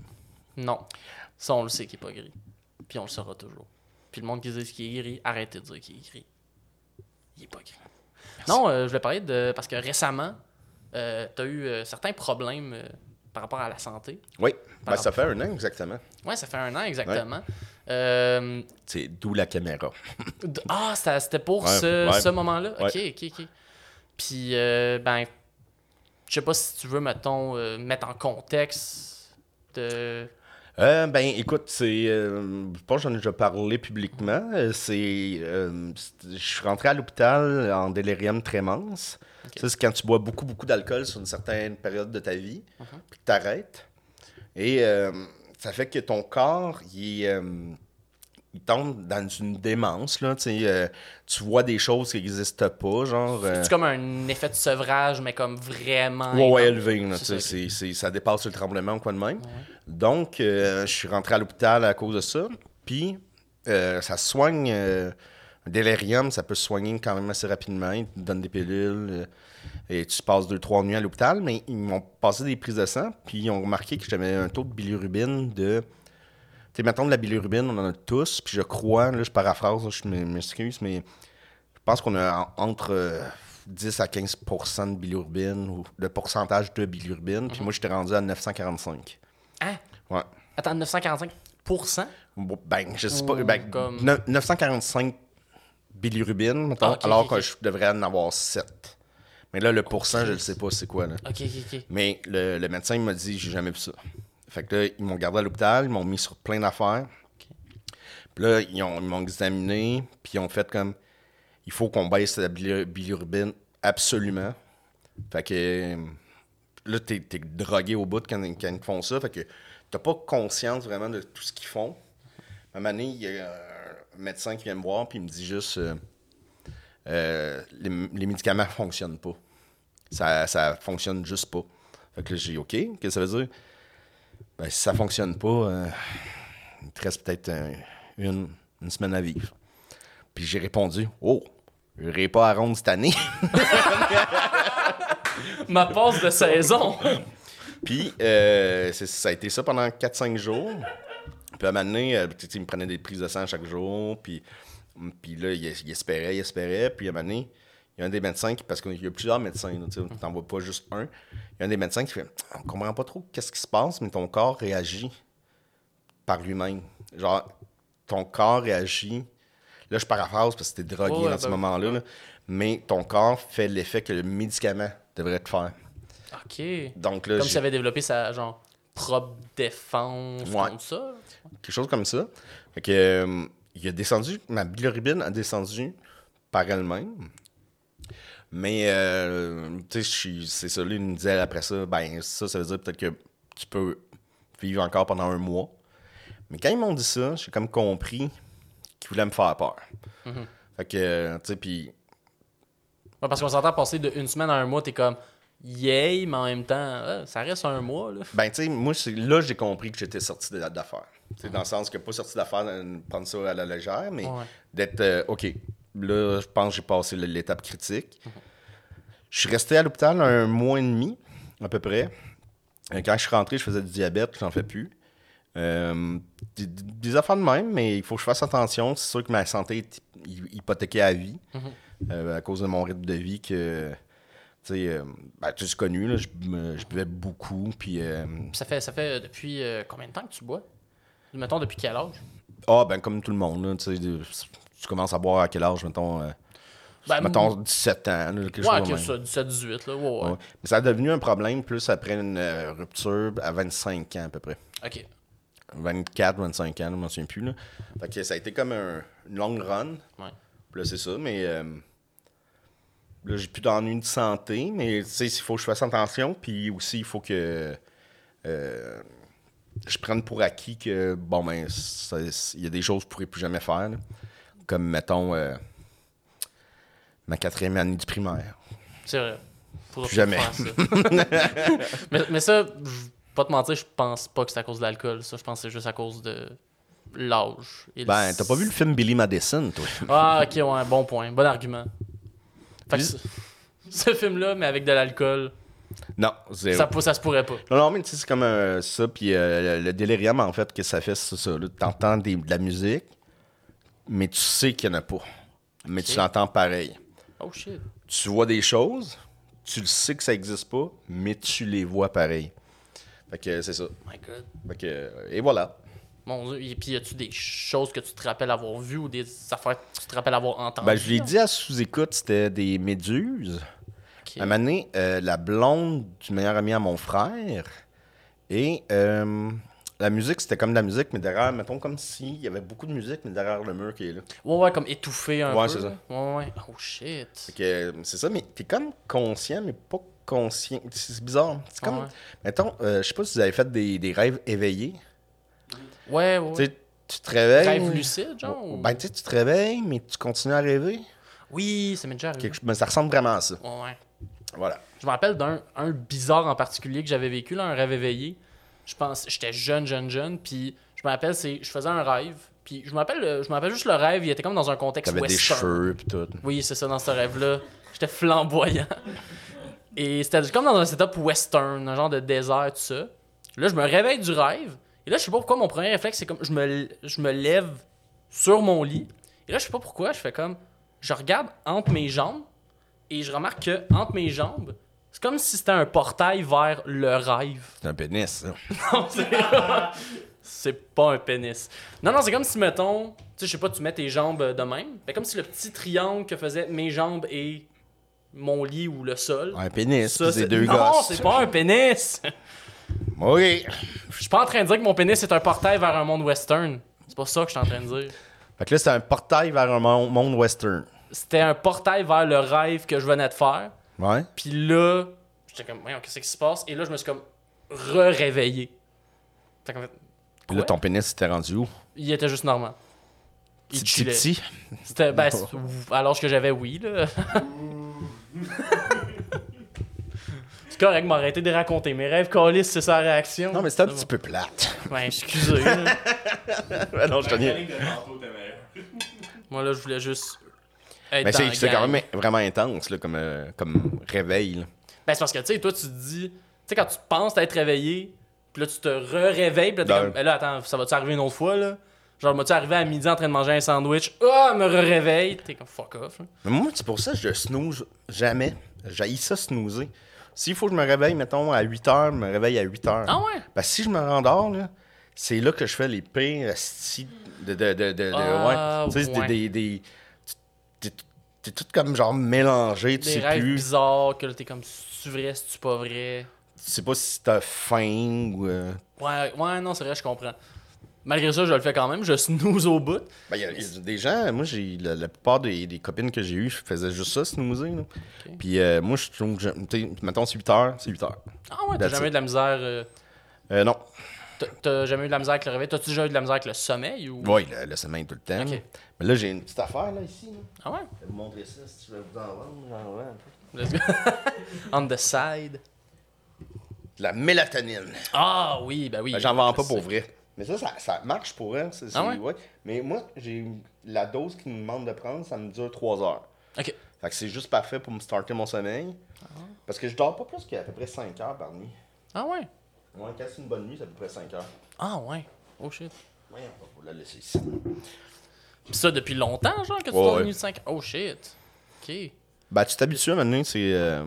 Non. Ça, on le sait qu'il est pas gris. Puis on le saura toujours. Puis le monde qui dit qu'il est gris, arrêtez de dire qu'il est gris. Il est pas gris. Non, euh, je voulais parler de. Parce que récemment, euh, t'as eu euh, certains problèmes euh, par rapport à la santé.
Oui, ben, ça fait un an exactement.
Ouais, ça fait un an exactement. Euh,
C'est d'où la caméra.
ah, c'était pour
Ouais,
ce,
ouais.
ce moment-là? Ok, ok, ok. Puis, euh, ben, je sais pas si tu veux, mettons, euh, mettre en contexte de.
Euh, ben, écoute, c'est. euh, je pense que j'en ai déjà parlé publiquement. Euh, C'est. euh, c'est- je suis rentré à l'hôpital en délirium tremens. Ça, c'est quand tu bois beaucoup, beaucoup d'alcool sur une certaine période de ta vie, puis que tu arrêtes. Et ça fait que ton corps, il, est, il tombe dans une démence. Là, tu euh, tu vois des choses qui n'existent pas, genre. euh,
C'est comme un effet de sevrage, mais comme vraiment.
Ouais, élevé. là,
ça,
dépasse le tremblement ou quoi de même. Donc, euh, je suis rentré à l'hôpital à cause de ça. Puis, euh, ça soigne. euh, un délirium, ça peut se soigner quand même assez rapidement. Ils te donnent des pilules. euh, et tu passes deux, trois nuits à l'hôpital. Mais ils m'ont passé des prises de sang. Puis, ils ont remarqué que j'avais un taux de bilirubine de. Tu sais, mettons de la bilirubine, on en a tous. Puis, je crois, là, je paraphrase, là, je m'excuse, mais je pense qu'on a en- entre euh, 10 à 15% de bilirubine ou de pourcentage de bilirubine. Puis moi, j'étais rendu à 945.
Hein?
Ouais.
Attends, 945
Bon, Ben, je sais pas.
Ou
Ben,
comme-
ne- 945 bilirubine, mettons,
Ah,
alors que je devrais en avoir 7. Mais là, le pourcent, je ne sais pas c'est quoi. Là.
Ok, ok, ok.
Mais le, le médecin m'a dit, j'ai jamais vu ça. Fait que là, ils m'ont gardé à l'hôpital, ils m'ont mis sur plein d'affaires. Puis là, ils, ont- ils m'ont examiné, puis ils ont fait comme, il faut qu'on baisse la bili- bilirubine absolument. Fait que là, t'es, t'es drogué au bout quand, quand ils font ça. Fait que t'as pas conscience vraiment de tout ce qu'ils font. À un moment donné, il y a un médecin qui vient me voir, puis il me dit juste, euh, euh, les, les médicaments fonctionnent pas. Ça, ça fonctionne juste pas. Fait que là, j'ai dit, OK, qu'est-ce que ça veut dire? Ben, si ça fonctionne pas, euh, il te reste peut-être un- une, une semaine à vivre. Puis j'ai répondu, oh, je n'irai pas à ronde cette année.
Ma passe de saison.
Puis euh, ça a été ça pendant 4-5 jours. Puis à un moment donné, euh, il me prenait des prises de sang chaque jour. Puis, puis là, il, il espérait, il espérait. Puis à un moment donné, il y a un des médecins qui, parce qu'il y a plusieurs médecins, tu t'en vois pas juste un. Il y a un des médecins qui fait On comprend pas trop qu'est-ce qui se passe, mais ton corps réagit par lui-même. Genre, ton corps réagit. Là, je paraphrase parce que t'es drogué
Ouais,
dans ce
ben,
moment-là. là. Mais ton corps fait l'effet que le médicament devrait te faire.
Ok.
Donc là,
Comme
j'ai-
s'il avait développé sa genre propre défense
Ouais.
contre ça.
quelque chose comme ça. Fait que, euh, il a descendu, ma bilirubine a descendu par elle-même. Mais, euh, tu sais, c'est ça, lui, il me disait après ça, ben, ça, ça veut dire peut-être que tu peux vivre encore pendant un mois. Mais quand ils m'ont dit ça, j'ai comme compris qu'ils voulaient me faire peur.
Mhm.
Fait que, euh, tu sais, puis
Ouais, parce qu'on s'entend passer de une semaine à un mois, t'es comme yay, mais en même temps, ah, ça reste un mois. Là.
Ben, tu sais, moi, là j'ai compris que j'étais sorti de- d'affaires. C'est dans le sens que pas sorti d'affaires, euh, prendre ça à la légère, mais
Ouais.
d'être euh, OK. Là, je pense que j'ai passé l'étape critique. Je suis resté à l'hôpital un mois et demi, à peu près. Euh, Quand je suis rentré, je faisais du diabète, j'en fais plus. Euh, des, des affaires de même, mais il faut que je fasse attention. C'est sûr que ma santé est hy- hypothéquée à vie euh, à cause de mon rythme de vie que. Tu sais, euh, ben, tu connu, là, je, buvais beaucoup, puis...
Ça fait, ça fait depuis combien de temps que tu bois? Mettons, depuis quel âge?
Ah, ben comme tout le monde, là, tu commences à boire à quel âge, mettons, euh,
Ben,
mettons 17 ans, là, quelque
Ouais,
chose de
que
même.
ça, 17-18, là. Ouais, ouais.
Ouais. Mais ça a devenu un problème plus après une euh, rupture à 25 ans à peu près.
Ok.
24, 25 ans, je m'en souviens plus. Là. Fait que ça a été comme un- une longue run.
Ouais.
Puis là, c'est ça, mais euh, là, j'ai plus d'ennui de santé, mais tu sais, il faut que je fasse attention, puis aussi, il faut que euh, je prenne pour acquis que, bon, ben, il y a des choses que je pourrais plus jamais faire, là. Comme, mettons, euh, ma quatrième année du primaire.
C'est vrai.
Plus jamais.
ça. mais, mais ça, je vais pas te mentir, je pense pas que c'est à cause de l'alcool. Ça, je pense que c'est juste à cause de l'âge. le-
Ben, t'as pas vu le film Billy Madison, toi?
Ah, ok, ouais, bon point. Bon argument. Fait que ce, film-là, mais avec de l'alcool,
Non, zéro.
ça, ça se pourrait pas.
Non, non, mais tu sais, c'est comme euh, ça. Puis euh, le, le délirium, en fait, que ça fait, c'est ça. T'entends de la musique, mais tu sais qu'il n'y en a pas. Mais tu l'entends pareil.
Oh shit.
Tu vois des choses, tu le sais que ça n'existe pas, mais tu les vois pareil. Fait que c'est ça.
My god.
Fait que, euh, et voilà.
Mon dieu. Et puis, y a-tu des choses que tu te rappelles avoir vues ou des affaires que tu te rappelles avoir entendues?
Ben, je l'ai dit à sous-écoute, c'était des méduses.
Ok.
À un moment donné, euh, la blonde du meilleur ami à mon frère. Et euh, la musique, c'était comme de la musique, mais derrière, mettons, comme s'il y avait beaucoup de musique, mais derrière le mur qui est là.
Ouais, ouais, comme étouffé un
Ouais,
peu.
c'est ça.
Ouais, ouais. Oh shit.
C'est ça, mais t'es comme conscient, mais pas conscient. C'est bizarre. C'est comme,
Ouais.
mettons, euh, je sais pas si vous avez fait des, des rêves éveillés.
Ouais, ouais.
Tu sais, tu te réveilles.
Rêve lucide, genre? ou-
Ben, tu sais, tu te réveilles, mais tu continues à rêver.
Oui, ça m'est déjà arrivé.
Quelque- ben, ça ressemble vraiment à ça.
Ouais, ouais.
Voilà.
Je me rappelle d'un un bizarre en particulier que j'avais vécu, là, un rêve éveillé. Je pense, j'étais jeune, jeune, jeune, puis je me rappelle, c'est, je faisais un rêve, puis je me rappelle, euh, je me rappelle juste le rêve, il était comme dans un contexte
T'avais des
western.
cheveux pis tout.
Oui, c'est ça, dans ce rêve-là. J'étais flamboyant. Et c'était comme dans un setup western, un genre de désert, tout ça. Là, je me réveille du rêve. Et là, je sais pas pourquoi, mon premier réflexe, c'est comme je me, je me lève sur mon lit. Et là, je sais pas pourquoi, je fais comme. Je regarde entre mes jambes. Et je remarque que entre mes jambes, comme si c'était un portail vers le rêve.
C'est un pénis, ça.
Non, c'est pas un pénis. Non, non, c'est comme si, mettons, tu sais, je sais pas, tu mets tes jambes de même. Mais comme si le petit triangle que faisaient mes jambes et mon lit ou le sol.
Un pénis,
ça,
c'est deux
non,
gosses.
c'est pas un pénis.
Oui.
Je suis pas en train de dire que mon pénis est un portail vers un monde western. C'est pas ça que je suis en train de dire.
Fait que là, c'est un portail vers un mon- monde western.
C'était un portail vers le rêve que je venais de faire.
Ouais.
Puis là, j'étais comme, voyons, qu'est-ce qui se passe? Et là, je me suis comme re-réveillé. Fait qu'en fait,
Puis là, ton pénis, c'était rendu où?
il était juste normal. Il
Petit, petit,
chillait.
petit?
C'était, ben, c'est- l'âge que j'avais, oui, là. c'est correct, m'arrêter de raconter mes rêves. Calis, c'est sa réaction.
Non, mais c'était un petit peu plate.
Ben, excusez. là.
Non, je te.
Moi, là, je voulais juste être
Mais c'est quand
gang.
même vraiment intense, là, comme, euh, comme réveil. là.
Ben, c'est parce que, tu sais, toi, tu te dis... Tu sais, quand tu penses t'être réveillé, puis là, tu te re-réveilles, puis là, t'es
Ben-
comme... Ben là, attends, ça va-tu arriver une autre fois, là? Genre, m'as-tu arrivé à midi en train de manger un sandwich? Ah, me re-réveille! T'es comme, fuck off, là.
Mais moi, c'est pour ça que je snooze jamais. J'haïs ça snoozer. S'il faut que je me réveille, mettons, à 8 h, je me réveille à 8 h.
Ah ouais?
Parce que si je me rendors, là, c'est là que je fais les pires astis de. de, de, de, de-
Ah,
ouais. Tu sais,
ouais.
des, des- t'es- tout comme genre mélangé, tu
Des
sais
rêves
plus.
bizarres, que là, t'es comme, c'est-tu vrai, c'est-tu pas vrai?
Tu sais pas si t'as faim ou. euh,
Ouais, ouais, non, c'est vrai, je comprends. Malgré ça, je le fais quand même. Je snooze au bout.
Ben, il y a- il y a des gens, moi, j'ai la, la plupart des, des copines que j'ai eues, je faisais juste ça, snoozer. Là. Puis euh, moi, je trouve que, j'aime- tu sais, mettons, c'est 8 heures, c'est 8 heures.
Ah ouais, t'as
That's
jamais
it.
eu de la misère. euh,
Euh, non.
T'as- jamais eu de la misère avec le réveil? T'as-tu déjà eu de la misère avec le sommeil ou?
Oui, le, le sommeil tout le temps. Mais là, j'ai une petite affaire, là, ici. Là.
Ah ouais?
Je vais vous montrer ça, si tu veux vous en vendre. j'en vends un peu.
Let's go. On the side.
De la mélatonine.
Ah oui, ben oui.
Ben, J'en vends pas pour vrai. Mais ça, ça, ça marche pour elle. c'est-
Ah ouais?
Mais moi, j'ai la dose qu'ils me demandent de prendre, ça me dure 3 heures.
Ok.
Fait que c'est juste parfait pour me starter mon sommeil. Parce que je dors pas plus qu'à peu près 5 heures par nuit.
Ah ouais?
Moi, quand c'est une bonne nuit, c'est à peu près 5 heures.
Ah ouais. Oh shit.
Ouais, on va la laisser ici.
Pis ça depuis longtemps, genre, que tu
Ouais,
dors
ouais.
une nuit de 5 Oh shit. Ok.
Ben, tu t'habitues maintenant, c'est. euh,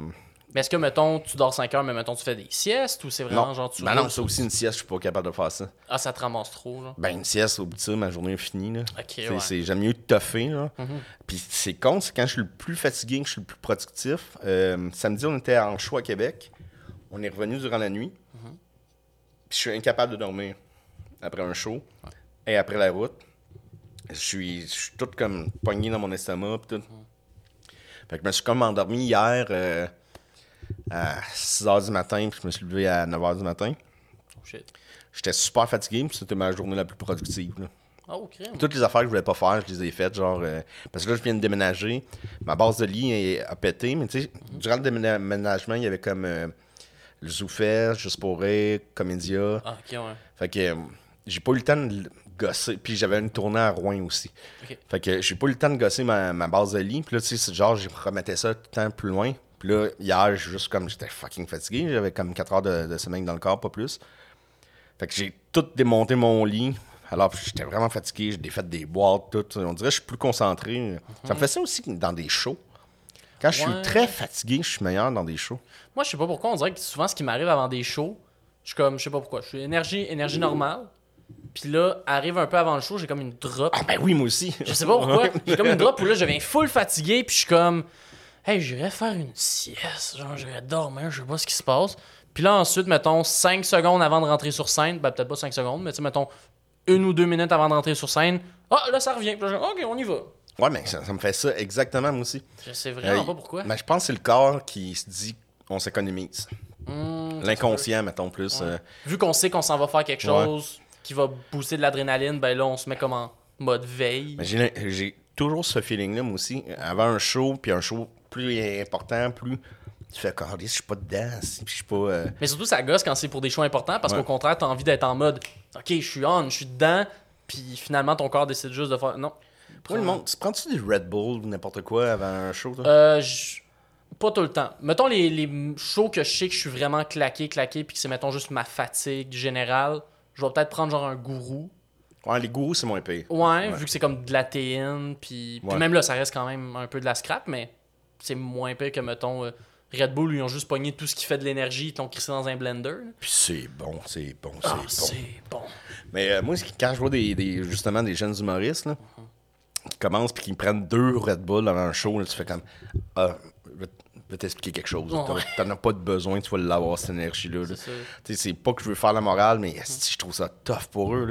Mais est-ce que, mettons, tu dors 5 heures, mais mettons, tu fais des siestes ou c'est vraiment
Non.
genre tu.
Ben non,
sur-
aussi, une sieste, je suis pas capable de faire ça.
Ah, ça te ramasse trop, genre.
Ben, une sieste, au bout de ça, ma journée est finie. Là.
Ok,
C'est-
ouais.
c'est- J'aime mieux toffer. Là.
Mhm.
Puis c'est con, c'est quand je suis le plus fatigué que je suis le plus productif. Euh, samedi, on était en show à Québec. On est revenu durant la nuit.
Mhm.
Je suis incapable de dormir après un show et après la route. Je suis, je suis tout comme pogné dans mon estomac. Puis tout. Fait que je me suis comme endormi hier euh, à 6 h du matin, puis je me suis levé à 9 h du matin.
Oh shit.
J'étais super fatigué, puis c'était ma journée la plus productive. là.
Oh.
Toutes les affaires que je voulais pas faire, je les ai faites, genre euh, parce que là je viens de déménager, ma base de lit a pété, mais tu sais, durant le déménagement, il y avait comme euh, le Zoufest, Juste pour rire, Comédia.
Ah, ok, ouais.
Fait que euh, j'ai pas eu le temps de gosser, puis j'avais une tournée à Rouen aussi. Fait que j'ai pas eu le temps de gosser ma, ma base de lit, puis là tu sais, genre je remettais ça tout le temps plus loin. Puis là hier, juste comme j'étais fucking fatigué, j'avais comme 4 heures de, de sommeil dans le corps, pas plus. Fait que j'ai tout démonté mon lit. Alors, j'étais vraiment fatigué, j'ai défait des boîtes, tout. On dirait que je suis plus concentré. Ça me fait ça aussi dans des shows. Quand je
Ouais.
suis très fatigué, je suis meilleur dans des shows.
Moi, je sais pas pourquoi, on dirait que souvent, ce qui m'arrive avant des shows, je suis comme, je sais pas pourquoi, je suis énergie, énergie normale. Puis là, arrive un peu avant le show, j'ai comme une drop.
Ah ben oui, moi aussi.
Je sais pas pourquoi. J'ai comme une drop où là, je viens full fatigué, puis je suis comme, hey, j'irais faire une sieste, genre, j'irais dormir, je sais pas ce qui se passe. Puis là, ensuite, mettons, 5 secondes avant de rentrer sur scène, ben peut-être pas 5 secondes, mais tu sais, mettons, une ou deux minutes avant de rentrer sur scène, ah, là, ça revient. Puis là, ok, on y va.
Ouais, mais ça, ça me fait ça exactement, moi aussi.
Je sais vraiment
Euh,
pas pourquoi.
Mais je pense que c'est le corps qui se dit on s'économise.
Hmm,
L'inconscient, mettons plus.
Ouais.
euh,
Vu qu'on sait qu'on s'en va faire quelque
Ouais.
chose qui va booster de l'adrénaline, ben là, on se met comme en mode veille.
J'ai toujours ce feeling-là, moi aussi. Avant un show, puis un show plus important, plus. Tu fais, je suis pas dedans. Je suis pas. euh,
Mais surtout, ça gosse quand c'est pour des choix importants parce
Ouais.
qu'au contraire, t'as envie d'être en mode OK, je suis on, je suis dedans, puis finalement, ton corps décide juste de faire. Non.
Pourquoi le monde. Tu prends-tu des Red Bull ou n'importe quoi avant un show, toi?
Euh, Pas tout le temps. Mettons les, les shows que je sais que je suis vraiment claqué, claqué, puis que c'est, mettons, juste ma fatigue générale. Je vais peut-être prendre genre un gourou.
Ouais, les gourous, c'est moins pire.
Ouais, vu que c'est comme de la théine, puis, puis
Ouais.
même là, ça reste quand même un peu de la scrap, mais c'est moins pire que, mettons, euh, Red Bull, ils ont juste pogné tout ce qui fait de l'énergie, ils l'ont crissé dans un blender. là.
Puis c'est bon, c'est bon, c'est
Ah,
bon.
c'est bon.
Mais euh, moi, c'est que quand je vois des, des- justement des jeunes humoristes là, commencent puis qui prennent deux Red Bull avant un show, là, tu fais comme Ah, je vais je t'expliquer quelque chose. T'en-
Ouais.
T'en as pas de besoin, tu vas l'avoir, cette énergie-là. là.
C'est ça.
Tu sais, C'est pas que je veux faire la morale, mais si je trouve ça tough pour eux.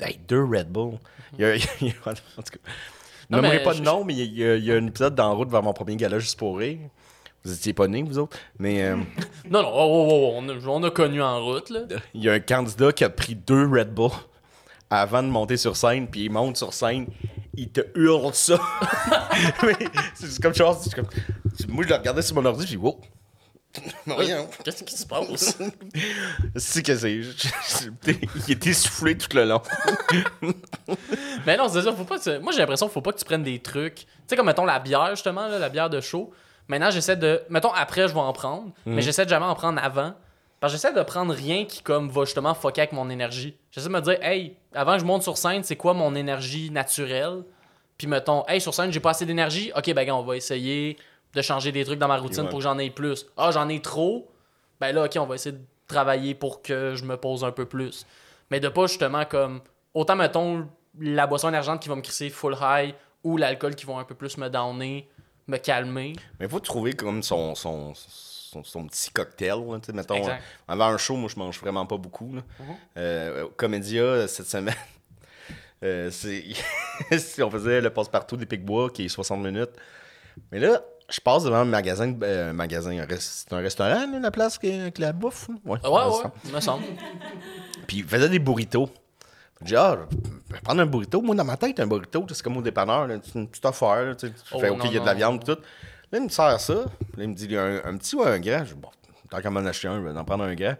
Là. Hey, deux Red Bull. Il y a, il y a- en tout cas,
Non,
nommerai
mais
pas
je-
de nom, mais il y, a, il y a un épisode dans route vers mon premier gala juste pour rire. Vous étiez pas nés, vous autres. Mais euh,
Non, non, oh, oh, oh, on, a, on a connu en route, là.
il y a un candidat qui a pris deux Red Bull avant de monter sur scène, puis il monte sur scène, il te hurle ça. C'est comme chose. c'est comme- Moi, je le regardais sur mon ordi, puis wow. Voyons.
Qu'est-ce qui se passe?
C'est que c'est. Il était soufflé tout le long.
Mais non, c'est ça, faut pas que tu- Moi, j'ai l'impression qu'il faut pas que tu prennes des trucs. Tu sais, comme mettons la bière, justement, là, la bière de chaud. Maintenant, j'essaie de. Mettons, après, je vais en prendre, mais j'essaie de jamais en prendre avant. Parce que j'essaie de prendre rien qui, comme, va justement fucker avec mon énergie. J'essaie de me dire, hey, avant que je monte sur scène, c'est quoi mon énergie naturelle? Puis mettons, hey, sur scène, j'ai pas assez d'énergie? Ok, ben, gars, on va essayer de changer des trucs dans ma routine
Ouais.
pour que j'en ai plus. Ah, j'en ai trop? Ben là, ok, on va essayer de travailler pour que je me pose un peu plus. Mais de pas justement comme. Autant, mettons, la boisson énergente qui va me crisser full high ou l'alcool qui va un peu plus me downer, me calmer.
Mais il faut trouver comme son, son, son, son petit cocktail. Là, mettons,
Exact.
euh, avant un show, moi, je mange vraiment pas beaucoup. Là. Euh, au Comédia, euh, cette semaine, Euh, si on faisait le passe-partout des Picbois, qui est 60 minutes. Mais là, je passe devant un magasin, euh, magasin, c'est un restaurant, là, la place qui avec la bouffe. Ouais,
Ouais, ouais,
restaurant.
me semble.
Puis il faisait des burritos. J'ai dit, ah, je vais prendre un burrito. Moi, dans ma tête, un burrito, c'est comme au dépanneur, là, c'est une petite affaire. là, tu
Oh,
fais, OK, il y a de la viande, tout. Là, il me sert ça. Là, il me dit, il y a un, un petit ou un grand. Je dis, bon, tant qu'à m'en acheter un, je vais en prendre un grand.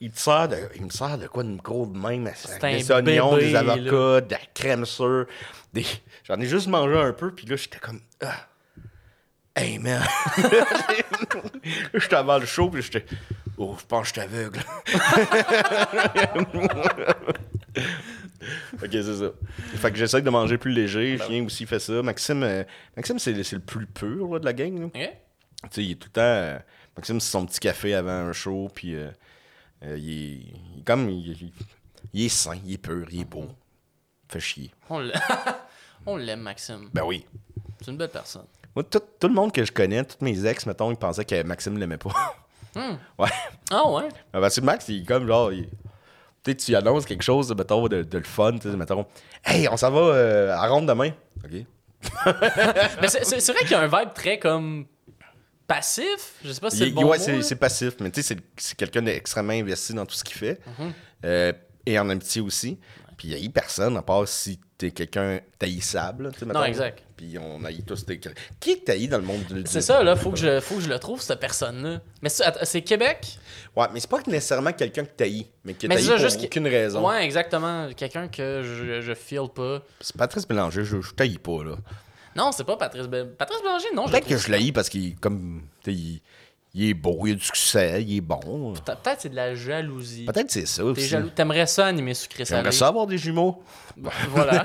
Il, te sert de, il me sert de quoi de gros de même? avec Des oignons,
bébé,
des avocats, de la crème sûre. Des... J'en ai juste mangé un peu, puis là, j'étais comme, ah. Hey, man! j'étais avant le show, puis j'étais, oh, je pense que je suis aveugle. Ok, c'est ça. Fait que j'essaie de manger plus léger. Chien aussi fait ça. Maxime, euh, Maxime c'est, le- c'est le plus pur là, de la gang. là.
Ok.
Tu sais, il est tout le temps. euh, Maxime, c'est son petit café avant un show. Puis euh, il, est, il est comme. Il, il- il est sain, il est pur, il est beau. Fait chier.
On l'a- On l'aime, Maxime.
Ben oui.
C'est une belle personne.
Moi, tout, tout le monde que je connais, tous mes ex, mettons, ils pensaient que Maxime l'aimait pas. Ouais.
Ah ouais?
Ah, Parce que Max, il est comme genre. il- sais, tu annonces quelque chose, mettons, de, de le fun, tu sais, mettons. Hey, on s'en va euh, à ronde demain. OK.
Mais c'est- vrai qu'il y a un vibe très comme passif. Je sais pas si c'est le bon
ouais, c'est, passif, mais tu sais, c'est, quelqu'un d'extrêmement investi dans tout ce qu'il fait.
Mhm.
Euh, et en amitié aussi. Puis il n'y a personne, à part si t'es quelqu'un taillissable.
Non, exact.
Puis on haït tous des. Qui est tailli dans le monde du.
C'est ça, là, faut que, je, faut que je le trouve, cette personne-là. Mais c'est Québec?
Ouais, mais c'est pas nécessairement quelqu'un que taillis, mais
c'est ça,
pour
juste
aucune raison.
Ouais, exactement. Quelqu'un que je, je feel pas.
C'est Patrice Mélanger, je, je taillis pas, là.
Non, c'est pas Patrice Bé- Patrice Bélanger, non. je
Peut-être que je l'haïs parce qu'il comme. Il, il est beau, il a du succès, il est bon.
Pe- Peut-être c'est de la jalousie.
Peut-être c'est ça
T'es
aussi.
jaloux. T'aimerais ça animer sucré salé.
J'aimerais ça avoir des jumeaux.
Voilà.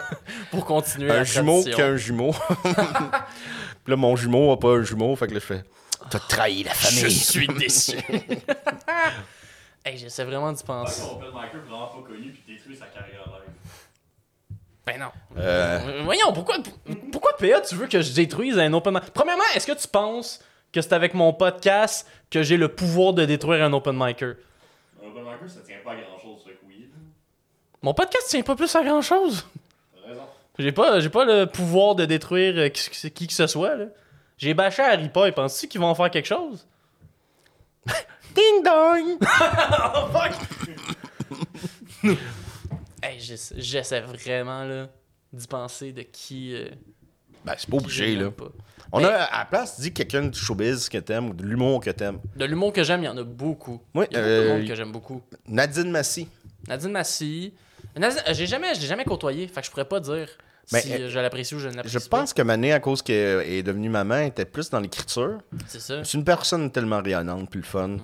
Pour continuer
un
la
jumeau
tradition.
qu'un jumeau. Puis là, mon jumeau a pas un jumeau, fait que là, je fais T'as trahi la
Je
famille.
suis déçu. hey, j'essaie vraiment d'y penser.
Open micer vraiment pas connu puis détruit sa carrière live.
Ben non.
Euh,
Voyons, pourquoi, pourquoi PA, tu veux que je détruise un open mic? Premièrement, est-ce que tu penses que c'est avec mon podcast que j'ai le pouvoir de détruire un open micer?
Un open micer, ça tient pas à grand chose, que oui.
Mon podcast tient pas plus à grand chose.
T'as raison.
J'ai pas, j'ai pas le pouvoir de détruire euh, qui, qui que ce soit. là. J'ai bâché Harry Potter. Penses-tu qu'ils vont en faire quelque chose?
Ding dong!
Hey, j'essa- j'essaie vraiment là, d'y penser de qui. euh,
Ben, c'est pas obligé, là.
pas.
On
Mais-
a à la place, dis quelqu'un du showbiz que t'aimes ou de l'humour que t'aimes.
De l'humour que j'aime, il y en a beaucoup.
Oui,
Il y a beaucoup
euh,
de monde que j'aime beaucoup.
Nadine Massy.
Nadine Massy. Nadine, euh, j'ai jamais, je l'ai jamais côtoyé, fait que je pourrais pas dire
Ben,
si
euh,
euh, je l'apprécie ou je ne l'apprécie
Je
pas.
pense que Mané, à cause qu'elle est devenue maman, était plus dans l'écriture.
C'est ça.
C'est une personne tellement rayonnante, le fun.
Mhm.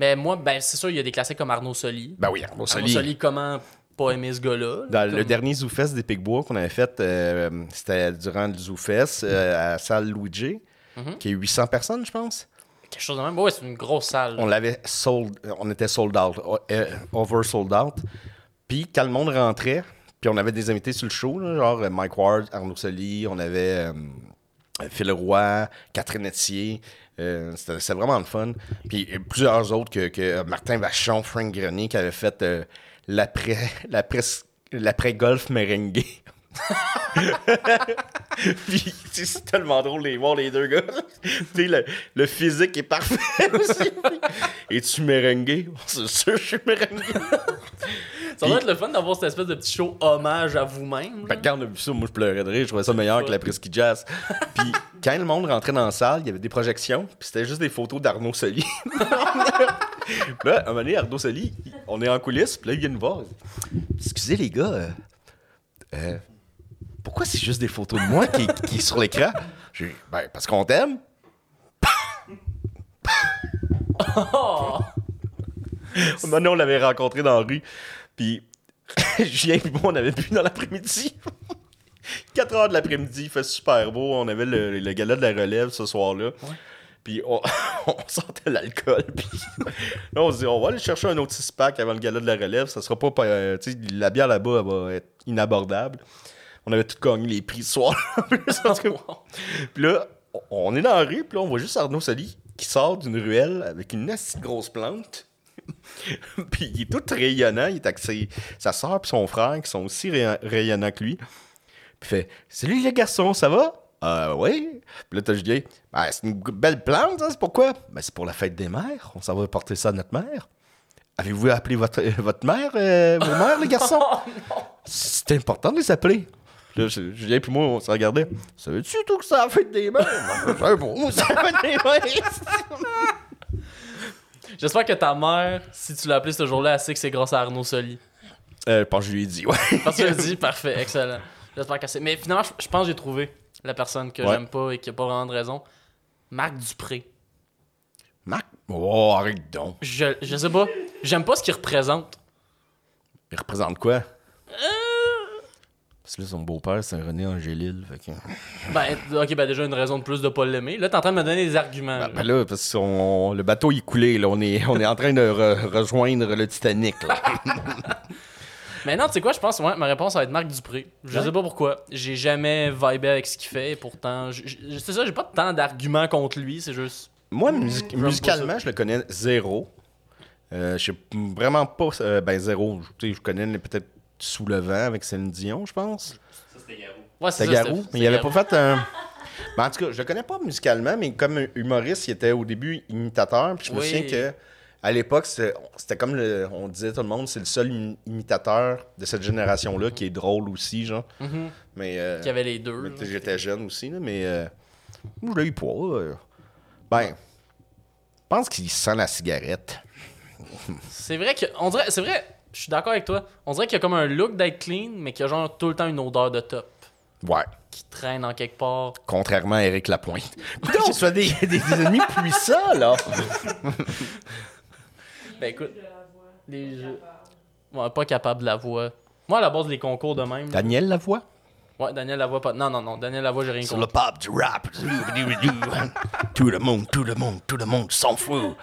Mais moi, ben, c'est sûr, il y a des classiques comme Arnaud Soli.
Ben oui, Arnaud
Arnaud
Soli.
Soli, comment pas aimer ce gars-là? là,
Dans le dernier ZooFest des Picbois qu'on avait fait, euh, c'était durant le ZooFest euh, à la salle Luigi,
Mhm.
qui est 800 personnes, je pense.
Quelque chose de même. Ouais, c'est une grosse salle. là.
On l'avait sold, on était sold out, euh, over sold out. Puis quand le monde rentrait, puis on avait des invités sur le show, là, genre euh, Mike Ward, Arnaud Soli, on avait euh, Phil Roy, Catherine Etier. euh, C'était vraiment le fun. Puis plusieurs autres que, que Martin Vachon, Frank Grenier qui avait fait euh, l'après l'après l'après golf merengue. Puis c'est tellement drôle de les voir les deux gars. tu sais, le, le physique est parfait aussi. Es-tu merengue? C'est sûr je suis merengue.
Ça doit être le fun d'avoir cette espèce de petit show hommage à vous-même.
que quand on a vu ça, moi je pleurais de rire, je trouvais ça meilleur que la Presky Jazz. Puis quand le monde rentrait dans la salle, il y avait des projections, puis c'était juste des photos d'Arnaud Soli. Là, à un moment donné, Arnaud Soli, on est en coulisses, puis là, il vient nous voir. il dit, Excusez les gars, euh, euh, pourquoi c'est juste des photos de moi qui, qui est sur l'écran? J'ai dit, ben, parce qu'on t'aime.
Oh!
Un moment donné, on l'avait rencontré dans la rue, puis Julien et moi, on avait bu dans l'après-midi. 4 heures de l'après-midi, il fait super beau. On avait le, le gala de la relève ce soir-là. Puis on, on sentait l'alcool. Puis là, on se dit, on va aller chercher un autre six-pack avant le gala de la relève. Ça sera pas. euh, tu sais, la bière là-bas, elle va être inabordable. On avait tout gagné les prix ce soir. Puis là, on- est dans la rue, puis là, on voit juste Arnaud Soli qui sort d'une ruelle avec une assez grosse plante. puis il est tout rayonnant. Il est avec ses- sa soeur et son frère qui sont aussi ray- rayonnants que lui. Puis il fait Salut les garçons, ça va Euh, oui. Puis là, t'as Julien Ben, c'est une belle plante, ça, c'est pourquoi? Ben, c'est pour la fête des mères. On s'en va porter ça à notre mère. Avez-vous appelé votre, euh, votre mère, euh, vos mères, les garçons? C'est important de les appeler. Puis Là, je- Julien puis moi, on se regardait. Savais-tu tout que c'est la fête des mères? Ben, je c'est la fête des mères.
J'espère que ta mère, si tu l'as appelé ce jour-là, elle sait que c'est grâce à Arnaud Soli.
Euh, je pense que je lui ai dit, ouais.
Parce que je dis, parfait, excellent. J'espère qu'elle sait. Mais finalement, je, je pense que j'ai trouvé la personne que
Ouais.
j'aime pas et qui a pas vraiment de raison. Marc Dupré.
Marc? Oh, arrête donc.
Je, je sais pas. J'aime pas ce qu'il représente.
Il représente quoi? Parce que là, son beau-père, c'est René Angélil. Fait que...
Ben, ok, ben déjà une raison de plus de pas l'aimer. Là, t'es en train de me donner des arguments.
Ben,
là.
ben là, parce que on- le bateau est coulé. Là. On, est, on est en train de re- rejoindre le Titanic. Là.
Mais non, tu sais quoi, je pense, ouais, ma réponse va être Marc Dupré. Je
Ouais.
sais pas pourquoi. J'ai jamais vibé avec ce qu'il fait. Et pourtant, je- je- c'est ça, j'ai pas tant d'arguments contre lui. C'est juste.
Moi,
pas
musicalement, je le connais zéro. Euh, je sais vraiment pas. euh, ben, zéro. Tu sais, Je connais peut-être Sous le vent avec Céline Dion, je pense.
Ça, c'était Garou.
Ouais, c'est
C'était Garou. Mais il avait pas fait un. Ben, en tout cas, je le connais pas musicalement, mais comme humoriste, il était au début imitateur. Puis je me
Oui.
souviens que à l'époque, c'était comme le, on disait tout le monde, c'est le seul im- imitateur de cette génération-là qui est drôle aussi, genre.
Mhm.
Mais euh,
Qu'il y avait les deux. là.
j'étais jeune aussi, là, mais euh, je l'ai eu pas. euh. Ben, je pense qu'il sent la cigarette.
C'est vrai que. On dirait. C'est vrai, je suis d'accord avec toi. On dirait qu'il y a comme un look d'être clean, mais qu'il y a genre tout le temps une odeur de top
Ouais.
qui traîne en quelque part.
Contrairement à Eric Lapointe. Putain, on se fait des, des, des ennemis puissants, là.
Ben écoute, les jeux. Ouais, pas capable de la voix. Moi, à la base, les concours de même.
Daniel Lavoie?
Ouais, Daniel Lavoie pas. Non, non, non. Daniel Lavoie, j'ai rien
Sur
contre.
le pop du rap. tout le monde, tout le monde, tout le monde s'en fout.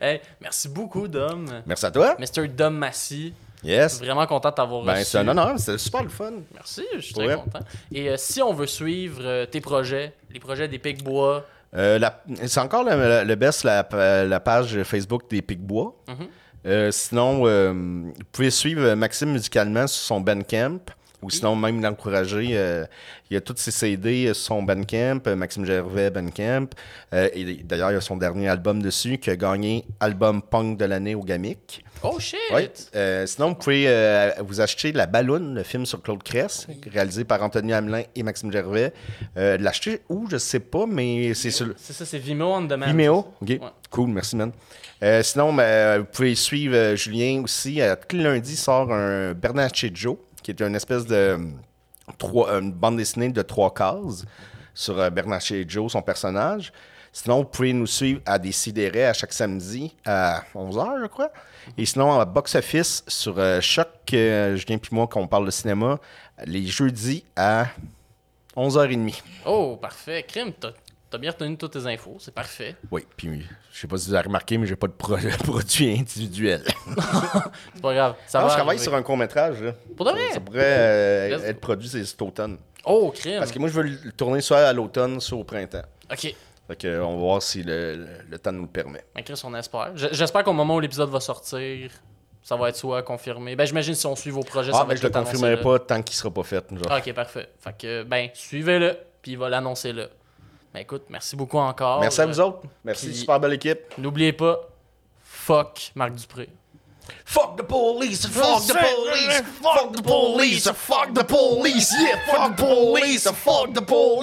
Hey, merci beaucoup, Dom.
Merci à toi.
Mr. Dom Massy.
Yes.
Vraiment content de t'avoir
Ben,
reçu.
c'est un honneur, c'était super le fun.
Merci, je suis très content. Et euh, si on veut suivre euh, tes projets, les projets des Pics-Bois,
Euh, c'est encore le, best, la, la page Facebook des Picbois. Euh, sinon, euh, vous pouvez suivre Maxime musicalement sur son Bandcamp. Ou sinon, même l'encourager. euh, il y a tous ses CD sur son Bandcamp, euh, Maxime Gervais Bandcamp. Euh, et d'ailleurs, il y a son dernier album dessus qui a gagné album punk de l'année au Gamic.
Oh shit!
Ouais. Euh, sinon, vous pouvez euh, vous acheter La Balloune, le film sur Claude Cress, réalisé par Anthony Hamelin et Maxime Gervais. Euh, L'acheter où, je sais pas, mais c'est sur
C'est ça, c'est Vimeo on demand.
Vimeo. OK.
Ouais.
Cool, merci, man. Euh, sinon, ben, vous pouvez suivre euh, Julien aussi. Euh, tous les lundis, sort un Bernatchez Joe, qui est une espèce de euh, trois, une bande dessinée de trois cases sur euh, Bernatchez Joe, son personnage. Sinon, vous pouvez nous suivre à des sidérés à chaque samedi à 11h, je crois. Et sinon, à Box Office sur euh, Choc, euh, Julien puis moi, qu'on parle de cinéma, les jeudis à 11h30.
Oh, parfait. Crime, t'as t'as bien retenu toutes tes infos, c'est parfait.
Oui, puis je sais pas si vous avez remarqué, mais j'ai pas de pro- produit individuel.
C'est pas grave. Ça
Non,
va
je travaille
arriver.
sur un court-métrage. là.
Pour de
Ça,
vrai?
ça pourrait euh, être produit c'est cet automne.
Oh, crime.
Parce que moi, je veux le tourner soit à l'automne, soit au printemps.
Ok.
Fait que, euh, on va voir si le, le- le temps nous le permet.
Ben, Chris, on espère. J'espère qu'au moment où l'épisode va sortir, ça va être soit confirmé. Ben, j'imagine si on suit vos projets, ça
Ah,
va
mais
être
je le confirmerai pas tant qu'il sera pas fait. Genre.
Ah, ok, parfait. Fait que, ben, suivez-le, puis il va l'annoncer là. Ben, écoute, merci beaucoup encore.
Merci à
Euh,
vous autres. Merci,
puis-
super belle équipe.
N'oubliez pas, fuck Marc Dupré.
Fuck the police, fuck the police, fuck the police, fuck the police, yeah, fuck the police, fuck the police.